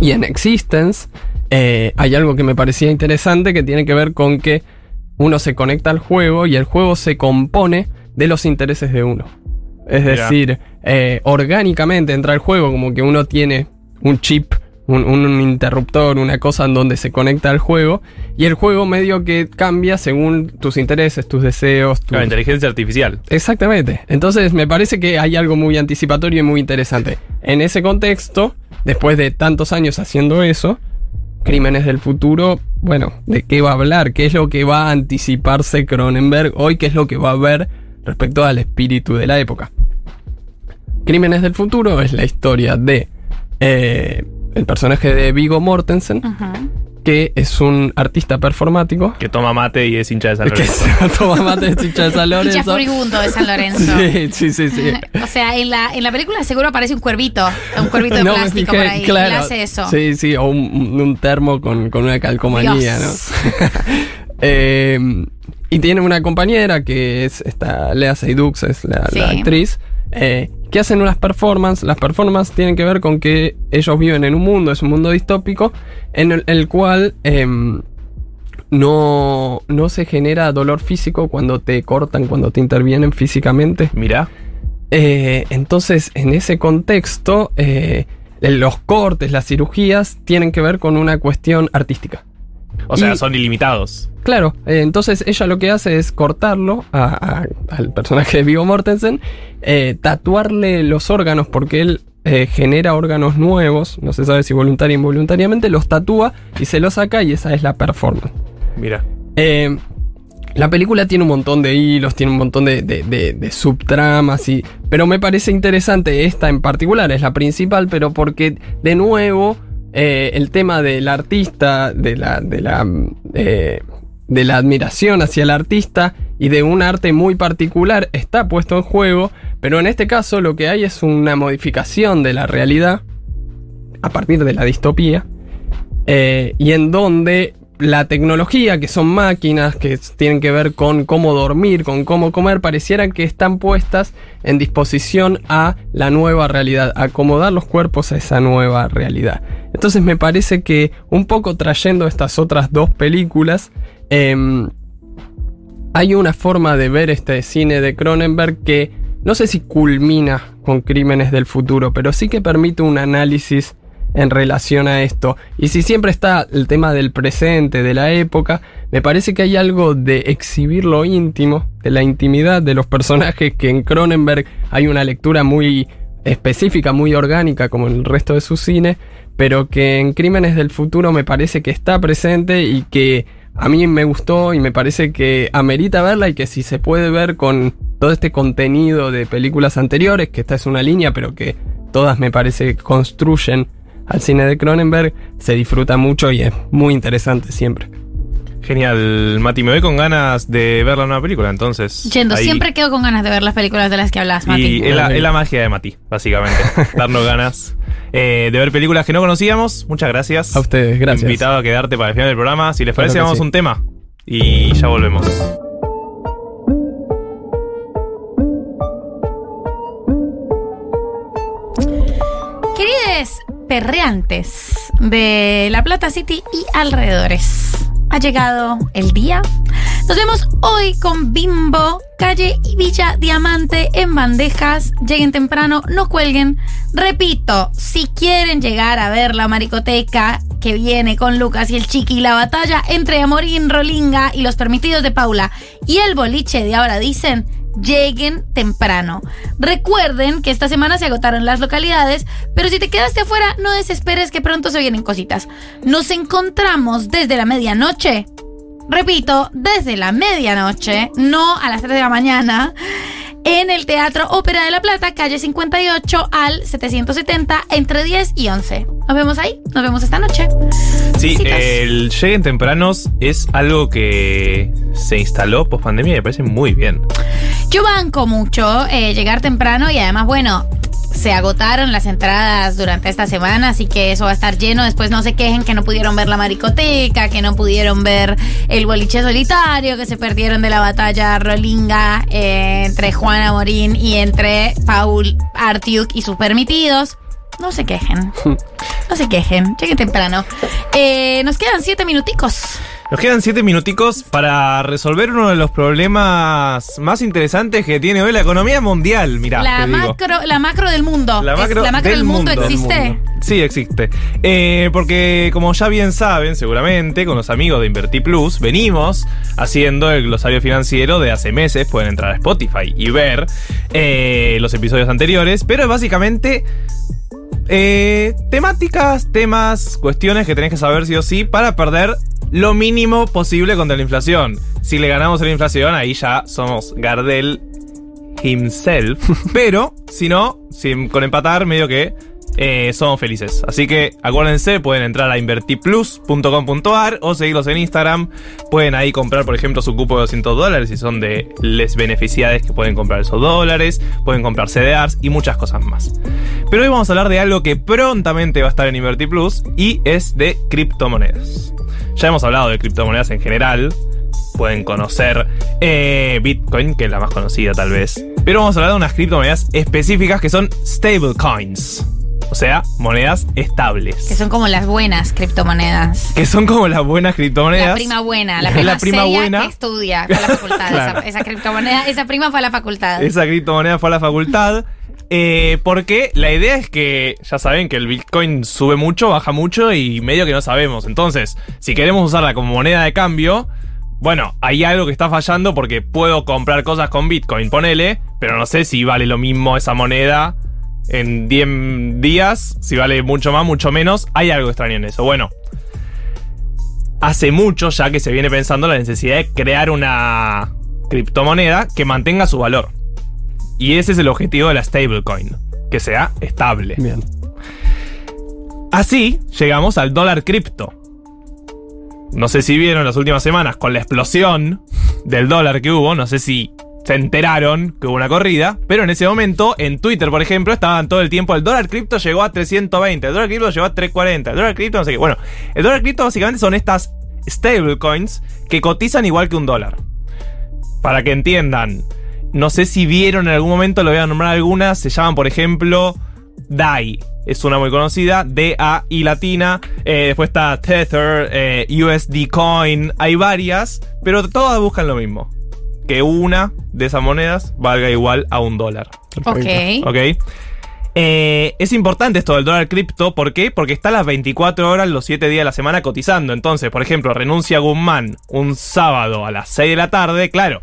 Y en Existence hay algo que me parecía interesante que tiene que ver con que uno se conecta al juego y el juego se compone de los intereses de uno. Es decir, eh, orgánicamente entra al juego como que uno tiene un chip, un, un interruptor, una cosa en donde se conecta al juego y el juego medio que cambia según tus intereses, tus deseos, tus... Claro, inteligencia artificial. Exactamente. Entonces me parece que hay algo muy anticipatorio y muy interesante. En ese contexto, después de tantos años haciendo eso, Crímenes del Futuro, bueno, ¿de qué va a hablar? ¿Qué es lo que va a anticiparse Cronenberg hoy? ¿Qué es lo que va a ver respecto al espíritu de la época? Crímenes del Futuro es la historia de eh, el personaje de Vigo Mortensen, que es un artista performático. Que toma mate y es hincha de San Que Lorenzo. <laughs> toma mate de hincha de San <laughs> Hincha Lorenzo. furibundo de San Lorenzo. <laughs> Sí, sí, sí, sí. O sea, en la, en la película seguro aparece un cuervito, un cuervito de No plástico fijé, por ahí. claro. y hace eso. Sí, sí, o un, un termo con, con una calcomanía, Dios. ¿no? Eh, y tiene una compañera que es esta Lea Seydoux, es la, la Sí. actriz, eh, que hacen unas performances. Las performances tienen que ver con que ellos viven en un mundo, es un mundo distópico, en el, el cual em, no, no se genera dolor físico cuando te cortan, cuando te intervienen físicamente. Mira. Eh, entonces, en ese contexto, eh, los cortes, las cirugías, tienen que ver con una cuestión artística. O sea, Y- son ilimitados. Claro, eh, entonces ella lo que hace es cortarlo a- a- al personaje de Vigo Mortensen, eh, tatuarle los órganos porque él eh, genera órganos nuevos, no se sabe si voluntaria o involuntariamente, los tatúa y se los saca y esa es la performance. Mira. La película tiene un montón de hilos, tiene un montón de, de- de- de subtramas, y, pero me parece interesante esta en particular, es la principal, pero porque de nuevo eh, el tema del artista, de la, de, la, eh, de la admiración hacia el artista y de un arte muy particular está puesto en juego, pero en este caso lo que hay es una modificación de la realidad a partir de la distopía eh, y en donde la tecnología, que son máquinas, que tienen que ver con cómo dormir, con cómo comer, parecieran que están puestas en disposición a la nueva realidad, a acomodar los cuerpos a esa nueva realidad. Entonces me parece que un poco trayendo estas otras dos películas, em, hay una forma de ver este cine de Cronenberg que no sé si culmina con Crímenes del Futuro, pero sí que permite un análisis en relación a esto. Y si siempre está el tema del presente, de la época, me parece que hay algo de exhibir lo íntimo, de la intimidad de los personajes, que en Cronenberg hay una lectura muy específica, muy orgánica, como en el resto de su cine, pero que en Crímenes del Futuro me parece que está presente y que a mí me gustó y me parece que amerita verla y que si se puede ver con todo este contenido de películas anteriores, que esta es una línea, pero que todas me parece construyen al cine de Cronenberg, se disfruta mucho y es muy interesante siempre. Genial, Mati. Me voy con ganas de ver la nueva película, entonces. Yendo, ahí- siempre quedo con ganas de ver las películas de las que hablas, Mati. Y es la, es la magia de Mati, básicamente. <laughs> Darnos ganas eh, de ver películas que no conocíamos. Muchas gracias. A ustedes, gracias. Invitado a quedarte para el final del programa. Si les parece, vamos sí. a un tema. Y ya volvemos. Perreantes de La Plata City y alrededores, ha llegado el día. Nos vemos hoy con Bimbo, Calle y Villa Diamante en bandejas. Lleguen temprano, no cuelguen. Repito, si quieren llegar a ver la maricoteca que viene con Lucas y el Chiqui y la batalla entre Amorín, Rolinga y los permitidos de Paula y el boliche de ahora dicen, lleguen temprano. Recuerden que esta semana se agotaron las localidades, pero si te quedaste afuera, no desesperes que pronto se vienen cositas. Nos encontramos desde la medianoche. Repito, desde la medianoche, no a las 3 de la mañana, en el Teatro Ópera de la Plata, calle 58 al 770, entre 10 y 11. Nos vemos ahí, nos vemos esta noche. Sí, Besitos. el lleguen tempranos es algo que se instaló post pandemia y me parece muy bien. Yo banco mucho eh, llegar temprano y además, bueno, se agotaron las entradas durante esta semana, así que eso va a estar lleno. Después no se quejen que no pudieron ver la maricoteca, que no pudieron ver el boliche solitario, que se perdieron de la batalla rolinga eh, entre Juana Morín y entre Paul Artiuk y sus permitidos. No se quejen. <laughs> No se quejen. Lleguen temprano. Eh, nos quedan siete minuticos. Nos quedan siete minuticos para resolver uno de los problemas más interesantes que tiene hoy la economía mundial. Mirá, la, te digo. macro, la macro del mundo. La Es- macro, la macro del, mundo, existe. Sí, existe. Eh, porque como ya bien saben, seguramente, con los amigos de Inverti Plus, venimos haciendo el glosario financiero de hace meses. Pueden entrar a Spotify y ver eh, los episodios anteriores. Pero es básicamente eh, temáticas, temas, cuestiones que tenés que saber sí o sí para perder lo mínimo posible contra la inflación. Si le ganamos a la inflación, ahí ya somos Gardel himself. <laughs> Pero, si no, si con empatar, medio que eh, somos felices. Así que acuérdense, pueden entrar a invertiplus.com.ar o seguirlos en Instagram. Pueden ahí comprar, por ejemplo, su cupo de 200 dólares si son de les beneficiados que pueden comprar esos dólares. Pueden comprar CDRs y muchas cosas más. Pero hoy vamos a hablar de algo que prontamente va a estar en InvertiPlus y es de criptomonedas. Ya hemos hablado de criptomonedas en general. Pueden conocer eh, Bitcoin, que es la más conocida tal vez. Pero vamos a hablar de unas criptomonedas específicas que son stablecoins. O sea, monedas estables. Que son como las buenas criptomonedas. Que son como las buenas criptomonedas. La prima buena, la <laughs> La prima, seria buena. que estudia fue a la facultad. <laughs> Claro. esa, esa criptomoneda, esa prima fue a la facultad. Esa criptomoneda fue a la facultad. Eh, porque la idea es que ya saben que el Bitcoin sube mucho, baja mucho y medio que no sabemos. Entonces, si queremos usarla como moneda de cambio, bueno, hay algo que está fallando porque puedo comprar cosas con Bitcoin, ponele, pero no sé si vale lo mismo esa moneda en 10 días, si vale mucho más, mucho menos. Hay algo extraño en eso. Bueno, hace mucho ya que se viene pensando la necesidad de crear una criptomoneda que mantenga su valor. Y ese es el objetivo de la stablecoin, que sea estable. Bien. Así llegamos al dólar cripto. No sé si vieron las últimas semanas con la explosión del dólar que hubo, no sé si se enteraron que hubo una corrida, pero en ese momento en Twitter, por ejemplo, estaban todo el tiempo el dólar cripto llegó a 320, el dólar cripto llegó a 340, el dólar cripto no sé qué. Bueno, el dólar cripto básicamente son estas stablecoins que cotizan igual que un dólar. Para que entiendan, no sé si vieron en algún momento, lo voy a nombrar algunas, se llaman por ejemplo DAI. Es una muy conocida, D-A-I latina. Eh, después está Tether, eh, USD Coin. Hay varias, pero todas buscan lo mismo. Que una de esas monedas valga igual a un dólar. Ok. ¿Ok? Eh, es importante esto del dólar cripto, ¿por qué? Porque está a las 24 horas los 7 días de la semana cotizando. Entonces, por ejemplo, renuncia Guzmán un sábado a las 6 de la tarde, claro.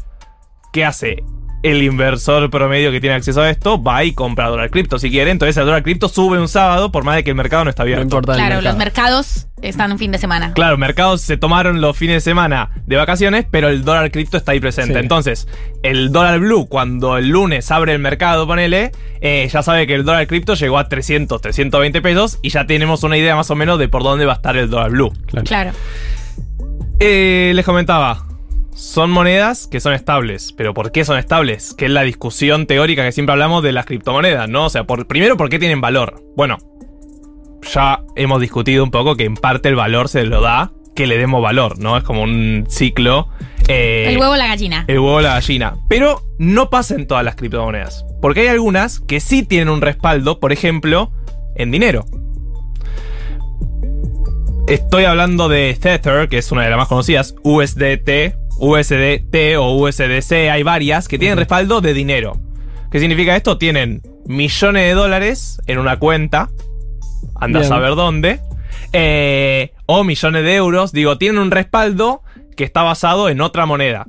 ¿Qué hace? El inversor promedio que tiene acceso a esto va y compra dólar cripto si quiere. Entonces el dólar cripto sube un sábado por más de que el mercado no está abierto. Claro, los mercados están un fin de semana. Claro, mercados se tomaron los fines de semana de vacaciones, pero el dólar cripto está ahí presente. Sí. Entonces, el dólar blue, cuando el lunes abre el mercado, ponele, eh, ya sabe que el dólar cripto llegó a 300, 320 pesos y ya tenemos una idea más o menos de por dónde va a estar el dólar blue. Claro. Eh, les comentaba, son monedas que son estables. ¿Pero por qué son estables? Que es la discusión teórica que siempre hablamos de las criptomonedas, ¿no? O sea, por, primero, ¿por qué tienen valor? Bueno, ya hemos discutido un poco que en parte el valor se lo da que le demos valor, ¿no? Es como un ciclo. eh, el huevo o la gallina. el huevo o la gallina. Pero no pasa en todas las criptomonedas. Porque hay algunas que sí tienen un respaldo, por ejemplo, en dinero. Estoy hablando de Tether, que es una de las más conocidas, USDT, USDT o USDC, hay varias que tienen respaldo de dinero. ¿Qué significa esto? Tienen millones de dólares en una cuenta, anda a saber dónde, eh, o millones de euros, digo, tienen un respaldo que está basado en otra moneda.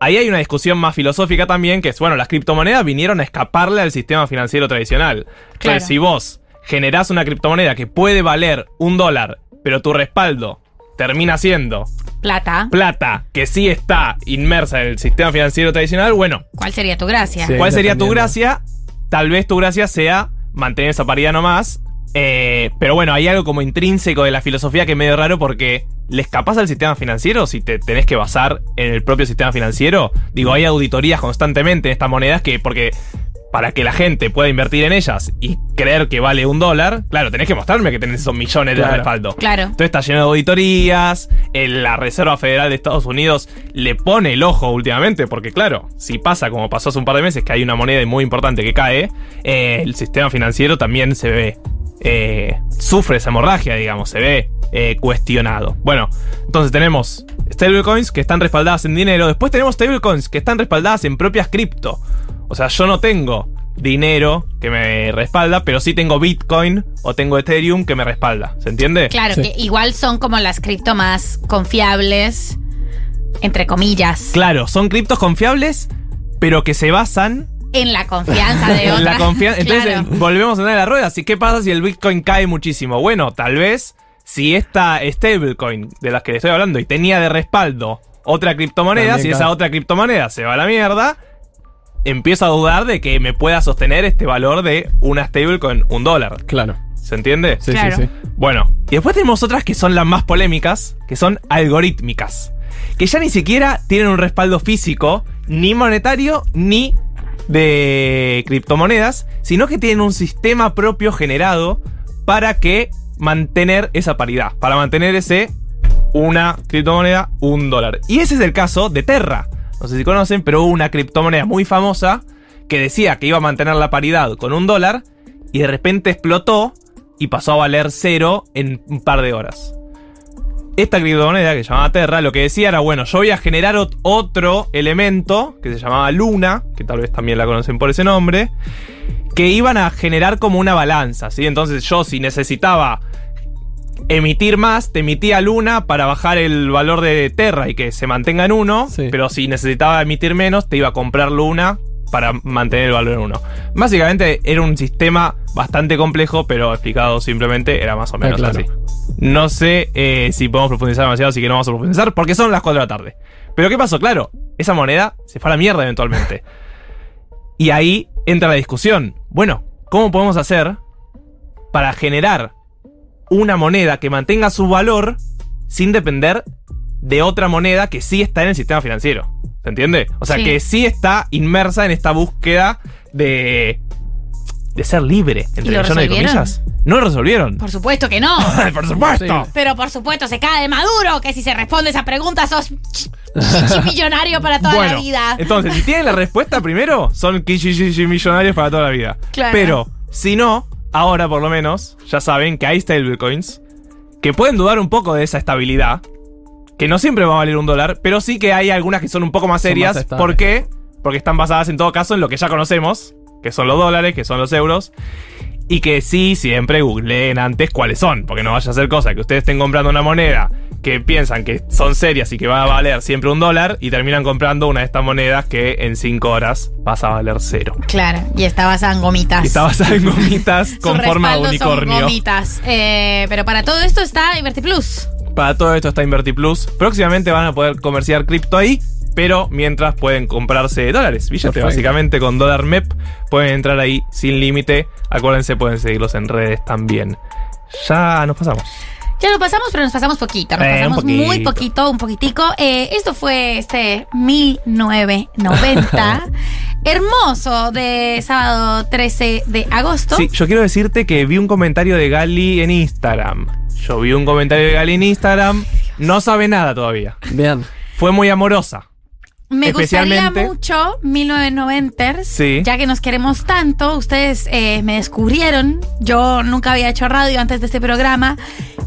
Ahí hay una discusión más filosófica también, que es, bueno, las criptomonedas vinieron a escaparle al sistema financiero tradicional. Claro. Entonces, si vos generás una criptomoneda que puede valer un dólar, pero tu respaldo termina siendo Plata. plata que sí está inmersa en el sistema financiero tradicional, bueno, ¿Cuál sería tu gracia? ¿cuál sería tu gracia? Tal vez tu gracia sea mantener esa paridad nomás. eh, pero bueno, hay algo como intrínseco de la filosofía que es medio raro porque ¿le escapas al sistema financiero si te tenés que basar en el propio sistema financiero? Digo, hay auditorías constantemente en estas monedas que, porque para que la gente pueda invertir en ellas y creer que vale un dólar, claro, tenés que mostrarme que tenés esos millones de Claro. respaldo. Claro. Entonces está lleno de auditorías, el- la Reserva Federal de Estados Unidos le pone el ojo últimamente, porque claro, si pasa como pasó hace un par de meses, que hay una moneda muy importante que cae, eh, el sistema financiero también se ve, eh, sufre esa hemorragia, digamos, se ve eh, cuestionado. Bueno, entonces tenemos stablecoins que están respaldadas en dinero, después tenemos stablecoins que están respaldadas en propias cripto. O sea, yo no tengo dinero que me respalda, pero sí tengo Bitcoin o tengo Ethereum que me respalda. ¿Se entiende? Claro, que igual son como las cripto más confiables, entre comillas, Claro, son criptos confiables, pero que se basan en la confianza de <laughs> en la otras. confianza. Entonces Claro. volvemos a andar a la rueda. Así, ¿qué pasa si el Bitcoin cae muchísimo? Bueno, tal vez si esta stablecoin de las que le estoy hablando y tenía de respaldo otra criptomoneda, También si cae. esa otra criptomoneda se va a la mierda, empiezo a dudar de que me pueda sostener este valor de una stablecoin un dólar. Claro. ¿Se entiende? Sí, Claro. sí, sí. Bueno, y después tenemos otras que son las más polémicas, que son algorítmicas. Que ya ni siquiera tienen un respaldo físico, ni monetario, ni de criptomonedas, sino que tienen un sistema propio generado para que mantener esa paridad, para mantener ese una criptomoneda, un dólar. Y ese es el caso de Terra. No sé si conocen, pero hubo una criptomoneda muy famosa que decía que iba a mantener la paridad con un dólar y de repente explotó y pasó a valer cero en un par de horas. Esta criptomoneda que se llamaba Terra lo que decía era, bueno, yo voy a generar ot- otro elemento que se llamaba Luna, que tal vez también la conocen por ese nombre, que iban a generar como una balanza, ¿sí? Entonces yo si necesitaba emitir más, te emitía Luna para bajar el valor de Terra y que se mantenga en uno, pero si necesitaba emitir menos, te iba a comprar Luna para mantener el valor en uno. Básicamente era un sistema bastante complejo, pero explicado simplemente era más o menos claro. así. No sé eh, si podemos profundizar demasiado, así que no vamos a profundizar, porque son las 4 de la tarde. Pero ¿qué pasó? Claro, esa moneda se fue a la mierda eventualmente. Y ahí entra la discusión. Bueno, ¿cómo podemos hacer para generar una moneda que mantenga su valor sin depender de otra moneda que sí está en el sistema financiero? ¿Se entiende? O sea, Sí. que sí está inmersa en esta búsqueda de, de ser libre, ¿Y entre lo millones de comillas. No lo resolvieron. Por supuesto que no. <laughs> Por supuesto. Pero por supuesto se cae de Maduro, que si se responde esa pregunta sos millonario para toda bueno, la vida. entonces, si tienen la respuesta primero, son millonarios para toda la vida. Claro. Pero, si no, ahora por lo menos, ya saben que hay stablecoins que pueden dudar un poco de esa estabilidad, que no siempre va a valer un dólar, pero sí que hay algunas que son un poco más serias. ¿Por qué? Porque están basadas en todo caso en lo que ya conocemos, que son los dólares, que son los euros. Y que sí, siempre googleen antes cuáles son, porque no vaya a ser cosa que ustedes estén comprando una moneda que piensan que son serias y que va a valer siempre un dólar y terminan comprando una de estas monedas que en 5 horas pasa a valer cero. Claro, y está basada en gomitas. Y está basada en gomitas <laughs> con forma de respaldo son unicornio. gomitas. Eh, pero para todo esto está InvertiPlus. Para todo esto está InvertiPlus. Próximamente van a poder comerciar cripto ahí, pero mientras pueden comprarse dólares. Billete, Perfecto. básicamente con dólar MEP pueden entrar ahí sin límite. Acuérdense, pueden seguirlos en redes también. Ya nos pasamos. Ya lo pasamos, pero nos pasamos poquito. Nos Eh, pasamos poquito. muy poquito, un poquitico. Eh, esto fue este 1990. <laughs> Hermoso de sábado 13 de agosto. Sí, yo quiero decirte que vi un comentario de Gali en Instagram. Yo vi un comentario de Gali en Instagram. No sabe nada todavía. Bien. Fue muy amorosa. Me gustaría mucho 1990 Sí. ya que nos queremos tanto. Ustedes eh, me descubrieron, yo nunca había hecho radio antes de este programa,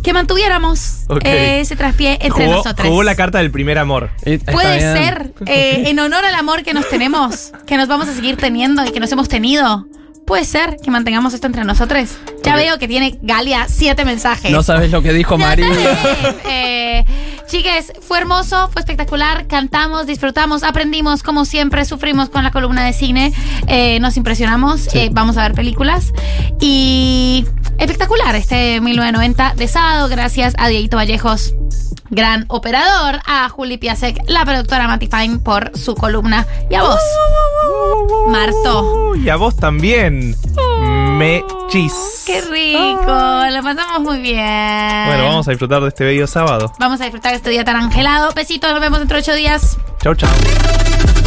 que mantuviéramos eh, ese traspié entre Jugó, nosotros. jugó la carta del primer amor. Puede ser, eh, <laughs> en honor al amor que nos tenemos, que nos vamos a seguir teniendo y que nos hemos tenido. Puede ser que mantengamos esto entre nosotros. Ya veo que tiene Galia siete mensajes. No sabes lo que dijo María. Eh, chiques, fue hermoso, fue espectacular, cantamos, disfrutamos, aprendimos, como siempre, sufrimos con la columna de cine, eh, nos impresionamos, eh, vamos a ver películas y espectacular este 1990 de sábado, gracias a Dieguito Vallejos, gran operador, a Juli Piasek, la productora Mati Fine por su columna y a vos, Marto. Y a vos también. Mechis. Qué rico, lo pasamos muy bien. Bueno, vamos a disfrutar de este bello sábado. Vamos a disfrutar este día tan angelado. Besitos, nos vemos dentro de ocho días. Chau, chau.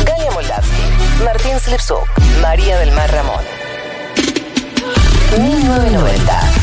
Galia Moldavsky, Martín Martín Slipsuk, María del Mar Ramón. 1990.